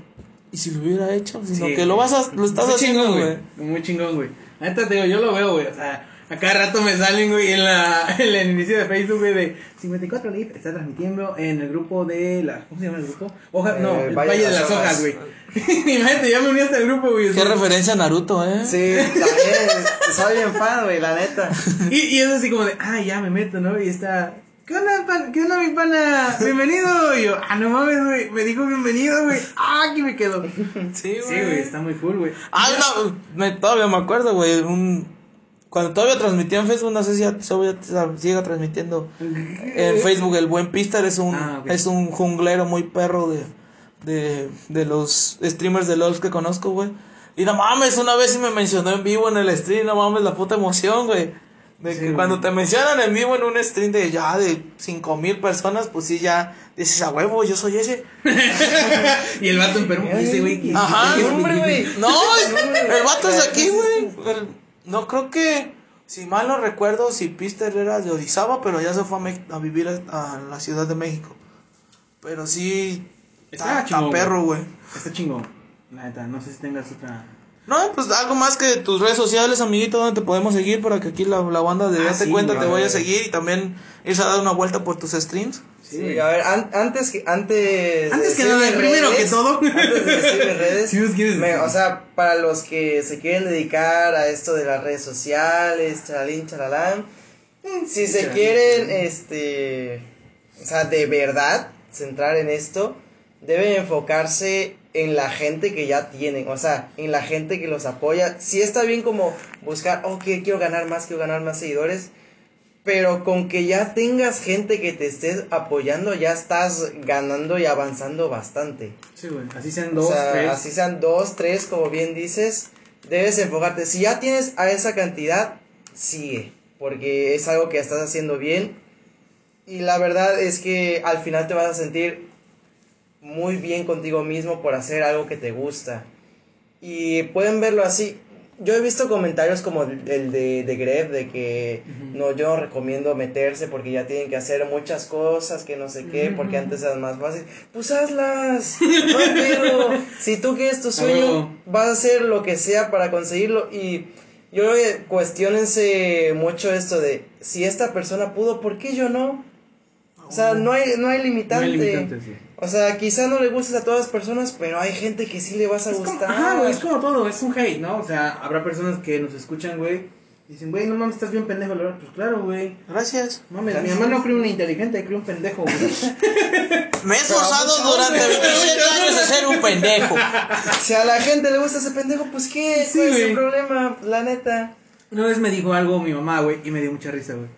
S2: y si lo hubiera hecho, sino
S1: Sí,
S2: que lo
S1: güey.
S2: vas a, lo estás
S1: Muy
S2: haciendo,
S1: chingón,
S2: güey.
S1: Muy chingón, güey. Ahorita te digo, yo lo veo, güey. O sea, a cada rato me salen, güey, en, la, en el inicio de Facebook, güey, de 54 Lit está transmitiendo en el grupo de la. ¿Cómo se llama el grupo? Hoja,
S3: Eh,
S1: no, el Valle, de las Hojas, güey. Imagínate, ya me uní hasta el grupo, güey.
S2: Qué referencia a Naruto, eh.
S3: Sí, también, soy bien fan, güey, la neta.
S1: Y, y es así como de, ah, ya me meto, ¿no? Y está, ¿qué onda, pan- ¿qué onda, mi pana? Bienvenido. Y yo, ah, no mames, güey, me dijo bienvenido, güey. Ah, aquí me quedo.
S2: Sí,
S1: Sí, güey, está muy cool, güey.
S2: Ah, no, me, todavía me acuerdo, güey. Un, cuando todavía transmitía en Facebook, no sé si ya todavía siga transmitiendo en Facebook. El buen Pister es un,
S1: Ah,
S2: es un junglero muy perro de, de, de los streamers de LOL que conozco, güey. Y no mames, una vez sí me mencionó en vivo en el stream, no mames, la puta emoción, güey. De
S1: Sí,
S2: que
S1: güey.
S2: cuando te mencionan en vivo en un stream de ya de cinco mil personas, pues sí, ya dices a huevo, yo soy ese.
S1: Y el vato en Perú dice, güey,
S2: Ajá. No, el vato es aquí,
S3: ¿Qué es
S2: güey. No creo que, si mal no recuerdo, si Pister era de Orizaba, pero ya se fue a, Me- a vivir a, a la Ciudad de México. Pero sí,
S1: Está
S2: está, está
S1: chingón,
S2: perro, güey.
S1: Está chingón. La neta, no sé si tengas otra.
S2: No, pues algo más que tus redes sociales, amiguito, donde te podemos seguir para que aquí la, la banda de
S1: Ah,
S2: Date
S1: sí,
S2: Cuenta te vaya a seguir y también irse a dar una vuelta por tus streams.
S3: Sí, a ver, an- antes que antes
S1: Antes que nada, primero que todo.
S3: antes de decir redes,
S1: Si
S3: me- o sea, para los que se quieren dedicar a esto de las redes sociales, charalín, charalán, si se quieren, este, o sea, de verdad centrar en esto, deben enfocarse en la gente que ya tienen, o sea, en la gente que los apoya. Sí está bien como buscar, ok, quiero ganar más, quiero ganar más seguidores, pero con que ya tengas gente que te estés apoyando, ya estás ganando y avanzando bastante.
S1: Sí, güey. Así sean
S3: O
S1: dos,
S3: sea,
S1: tres.
S3: así sean dos, tres, como bien dices, debes enfocarte. Si ya tienes a esa cantidad, sigue, porque es algo que estás haciendo bien. Y la verdad es que al final te vas a sentir muy bien contigo mismo por hacer algo que te gusta. Y pueden verlo así. Yo he visto comentarios como el de, de Greb, de que no, yo no recomiendo meterse porque ya tienen que hacer muchas cosas, que no sé qué, porque antes era más fácil. Pues hazlas, no pedo. Si tú quieres tu sueño,
S1: huevo.
S3: vas a hacer lo que sea para conseguirlo. Y yo creo que cuestionense mucho esto de si esta persona pudo, ¿por qué yo no? O sea, no hay, no hay
S1: No
S3: limitante.
S1: hay limitantes, güey.
S3: O sea, quizá no le gustes a todas las personas, pero hay gente que sí le vas a
S1: Es como,
S3: gustar.
S1: ajá, güey, es como todo, es un hate, ¿no? O sea, habrá personas que nos escuchan, güey, y dicen, güey, no mames, estás bien pendejo, la verdad. Pues claro, güey.
S2: Gracias.
S1: Mames,
S3: Gracias.
S1: mi mamá no crió un inteligente, crió un pendejo, güey.
S2: Me he esforzado durante
S3: pero,
S2: 27 años de ser un pendejo.
S3: Si a la gente le gusta ese pendejo, pues qué,
S1: Sí,
S3: ¿cuál es el problema? La neta.
S1: Una vez me dijo algo mi mamá, güey, y me dio mucha risa, güey.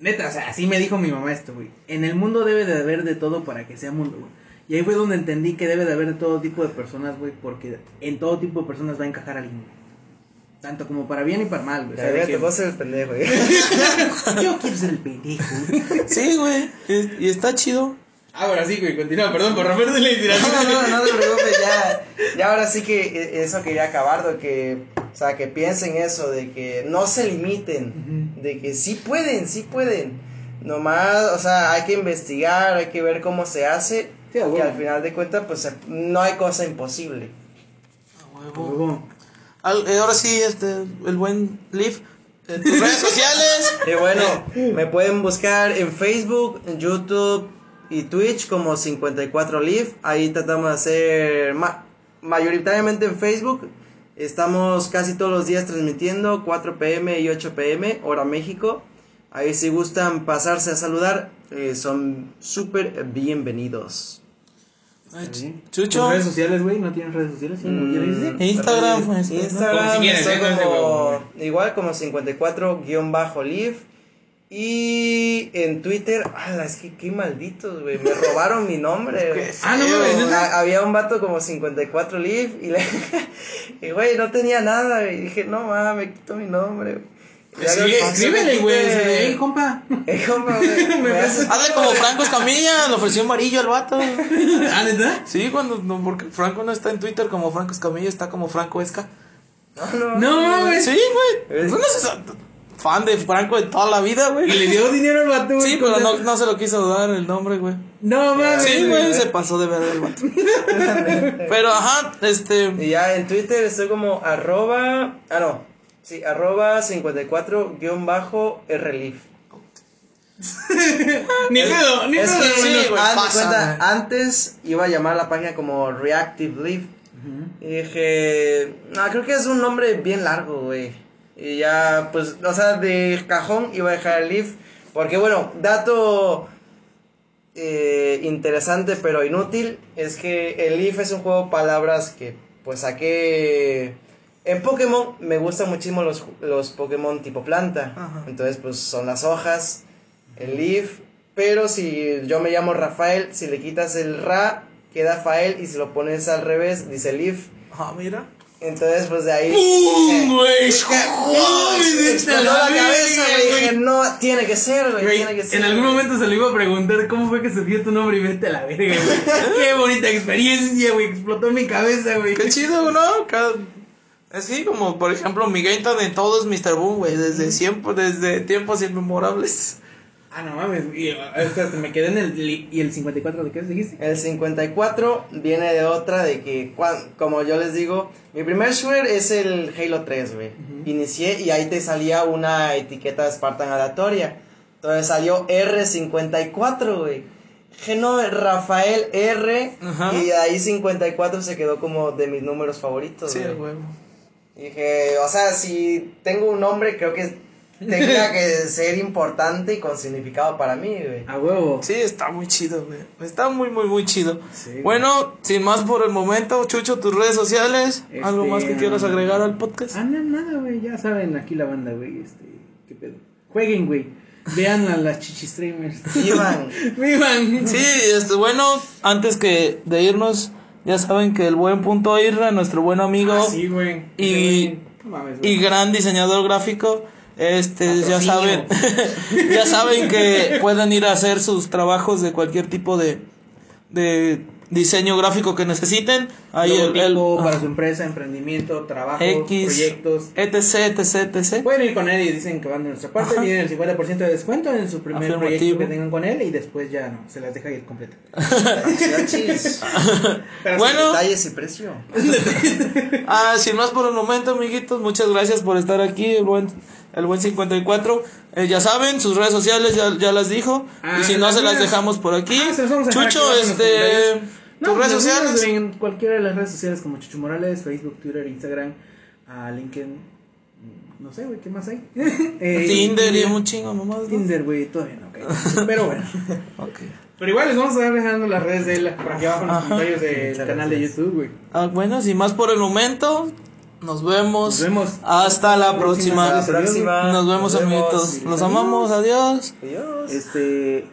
S1: Neta, o sea, así me dijo mi mamá esto, güey. En el mundo debe de haber de todo para que sea mundo, güey. Y ahí fue donde entendí que debe de haber de todo tipo de personas, güey, porque en todo tipo de personas va a encajar alguien. Tanto como para bien y para mal, güey. O sea,
S3: Ya,
S1: de
S3: ya
S1: que-
S3: te vas a ser el pendejo, güey.
S1: Yo quiero ser el pendejo.
S2: Sí, güey. Y, está chido.
S1: Ahora sí, güey, continúa, perdón por romperte la inspiración.
S3: No, no, no te preocupes, ya, ya ahora sí que eh, eso quería acabar, de que, o sea, que piensen eso, de que no se limiten, de que sí pueden, sí pueden, nomás, o sea, hay que investigar, hay que ver cómo se hace,
S1: Sí, a
S3: y
S1: huevo.
S3: al final de cuentas, pues no hay cosa imposible.
S2: A huevo.
S1: Huevo.
S2: Al- eh, ahora sí, este, el buen Liv. En tus redes sociales.
S3: Y bueno, me pueden buscar en Facebook, en YouTube y Twitch como 54Live. Ahí tratamos de hacer ma- mayoritariamente en Facebook. Estamos casi todos los días transmitiendo 4 pm y 8 pm, hora México. Ahí si gustan pasarse a saludar, eh, son súper bienvenidos.
S2: Ay. Chucho.
S1: ¿Tus redes sociales, güey? ¿No tienes redes sociales? ¿Sí?
S3: Mm,
S1: ¿Quieres decir?
S2: Instagram, pues.
S3: Instagram,
S1: Como si quieres, ¿eh?
S3: Como- igual como 54-live. Y en Twitter, ala, es que qué malditos, güey. Me robaron mi nombre, güey.
S1: Ah, no
S3: a- Había un vato como 54 live y le. y güey, no tenía nada, güey. Y dije, no mames, me quito mi nombre, güey.
S1: Sí, escríbele, güey. Ey, compa.
S3: Eh, compa, güey,
S2: Hazle como Franco Escamilla, le ofreció amarillo al vato.
S1: ¿Ah, neta?
S2: Sí, cuando, no, porque Franco no está en Twitter como Franco Escamilla, está como Franco Esca.
S3: No, no,
S1: No mames.
S2: Sí, güey. No fan de Franco de toda la vida,
S1: Y
S2: güey.
S1: le dio dinero al vato, güey.
S2: Sí, pero no, no se lo quiso dar el nombre, güey.
S1: No mames.
S2: Sí, güey, se pasó de ver el vato. Pero, ajá, este.
S3: Y ya en Twitter estoy como arroba. Ah, no. Sí, arroba 54-rleaf.
S1: Ni pedo, ni
S3: Es
S1: pedo.
S3: que
S2: sí,
S3: antes iba a llamar la página como Reactive Leaf. Y dije, no, creo que es un nombre bien largo, güey. Y ya, pues, o sea, de cajón iba a dejar el Leaf. Porque, bueno, dato eh, interesante pero inútil es que el Leaf es un juego de palabras que, pues, saqué. En Pokémon me gustan muchísimo los, los Pokémon tipo planta.
S2: Ajá.
S3: Entonces, pues, son las hojas, el Leaf. Pero si yo me llamo Rafael, si le quitas el Ra, queda Fael. Y si lo pones al revés, dice Leaf.
S2: Ajá, mira.
S3: Entonces, pues de ahí.
S1: ¡Pum, güey!
S3: Dije,
S1: ¡Uy,
S3: "Uy,
S1: vete
S3: explotó
S1: la
S3: cabeza, güey. Dije, no, tiene que ser, güey.
S1: Güey,
S3: Tiene que ser.
S1: en algún momento se le iba a preguntar cómo fue que surgió tu nombre y vete a la verga, güey. Qué bonita experiencia, güey. Explotó mi cabeza, güey.
S2: Qué chido, ¿no? Cada- Es que como, por ejemplo, mi game de todo es Mr. Boom, güey. Desde siempre, desde tiempos inmemorables.
S1: Ah, no mames. Y, eh, espérate, me quedé en el. ¿Y el 54 de qué dijiste?
S3: El 54 viene de otra de que, cuan- como yo les digo, mi primer shooter es el Halo 3, güey. Inicié y ahí te salía una etiqueta Spartan aleatoria. Entonces salió R54, güey. Dije, no, Rafael R.
S2: Ajá.
S3: Y ahí 54 se quedó como de mis números favoritos,
S2: Sí,
S3: güey. dije, o sea, si tengo un nombre, creo que tenga que ser importante y con significado para mí, güey.
S1: A huevo.
S2: Sí, está muy chido, güey. Está muy, muy, muy chido.
S1: Sí, güey.
S2: bueno, sin más por el momento, Chucho, tus redes sociales. ¿Algo
S1: Este,
S2: más que quieras
S1: um,
S2: agregar al podcast?
S1: Ah, no, nada, güey. Ya saben, aquí la banda, güey. Este, ¿qué pedo? Jueguen, güey. Vean a las chichistreamers.
S3: Vivan.
S1: Vivan.
S2: Sí, este, bueno, antes que de irnos, ya saben que el buen punto Irra, nuestro buen amigo
S1: Ah, sí, güey.
S2: y-
S1: Ese güey, no mames, güey.
S2: y gran diseñador gráfico, este, ya saben, ya saben que pueden ir a hacer sus trabajos de cualquier tipo de, de diseño gráfico que necesiten. Ahí el,
S1: para su empresa, emprendimiento, trabajo,
S2: X,
S1: proyectos.
S2: etc, etc, etc.
S1: Pueden ir con él y dicen que van de nuestra parte,
S2: Ajá.
S1: tienen el 50% de descuento en su primer
S2: Afirmativo.
S1: proyecto que tengan con él y después ya no, se las deja ir completa. Pero
S2: Bueno.
S3: Detalles y precio.
S2: Ah, sin más por el momento, amiguitos, muchas gracias por estar aquí, buen, el buen 54. Eh, ya saben, sus redes sociales ya, ya las dijo.
S1: Ah,
S2: y si
S1: ¿se
S2: no, se las dejamos por aquí.
S1: Ah,
S2: Chucho, este. tus redes sociales.
S1: En cualquiera de las redes sociales como Chucho Morales, Facebook, Twitter, Instagram, a LinkedIn, mm, no sé, güey, ¿qué más hay? Eh,
S2: Tinder y un chingo nomás. ¿no?
S1: Tinder, güey, todavía no, ok. Pero bueno.
S2: Ok.
S1: Pero igual les vamos a estar dejando las redes de él por aquí abajo en los
S2: Ajá.
S1: comentarios del canal de. YouTube, güey.
S2: Ah, bueno, sin más por el momento, nos vemos.
S1: Nos vemos.
S2: Hasta la
S1: próxima.
S2: próxima.
S3: Hasta la próxima.
S2: Nos vemos, amiguitos. Los amamos. Adiós.
S3: Adiós.
S1: Este.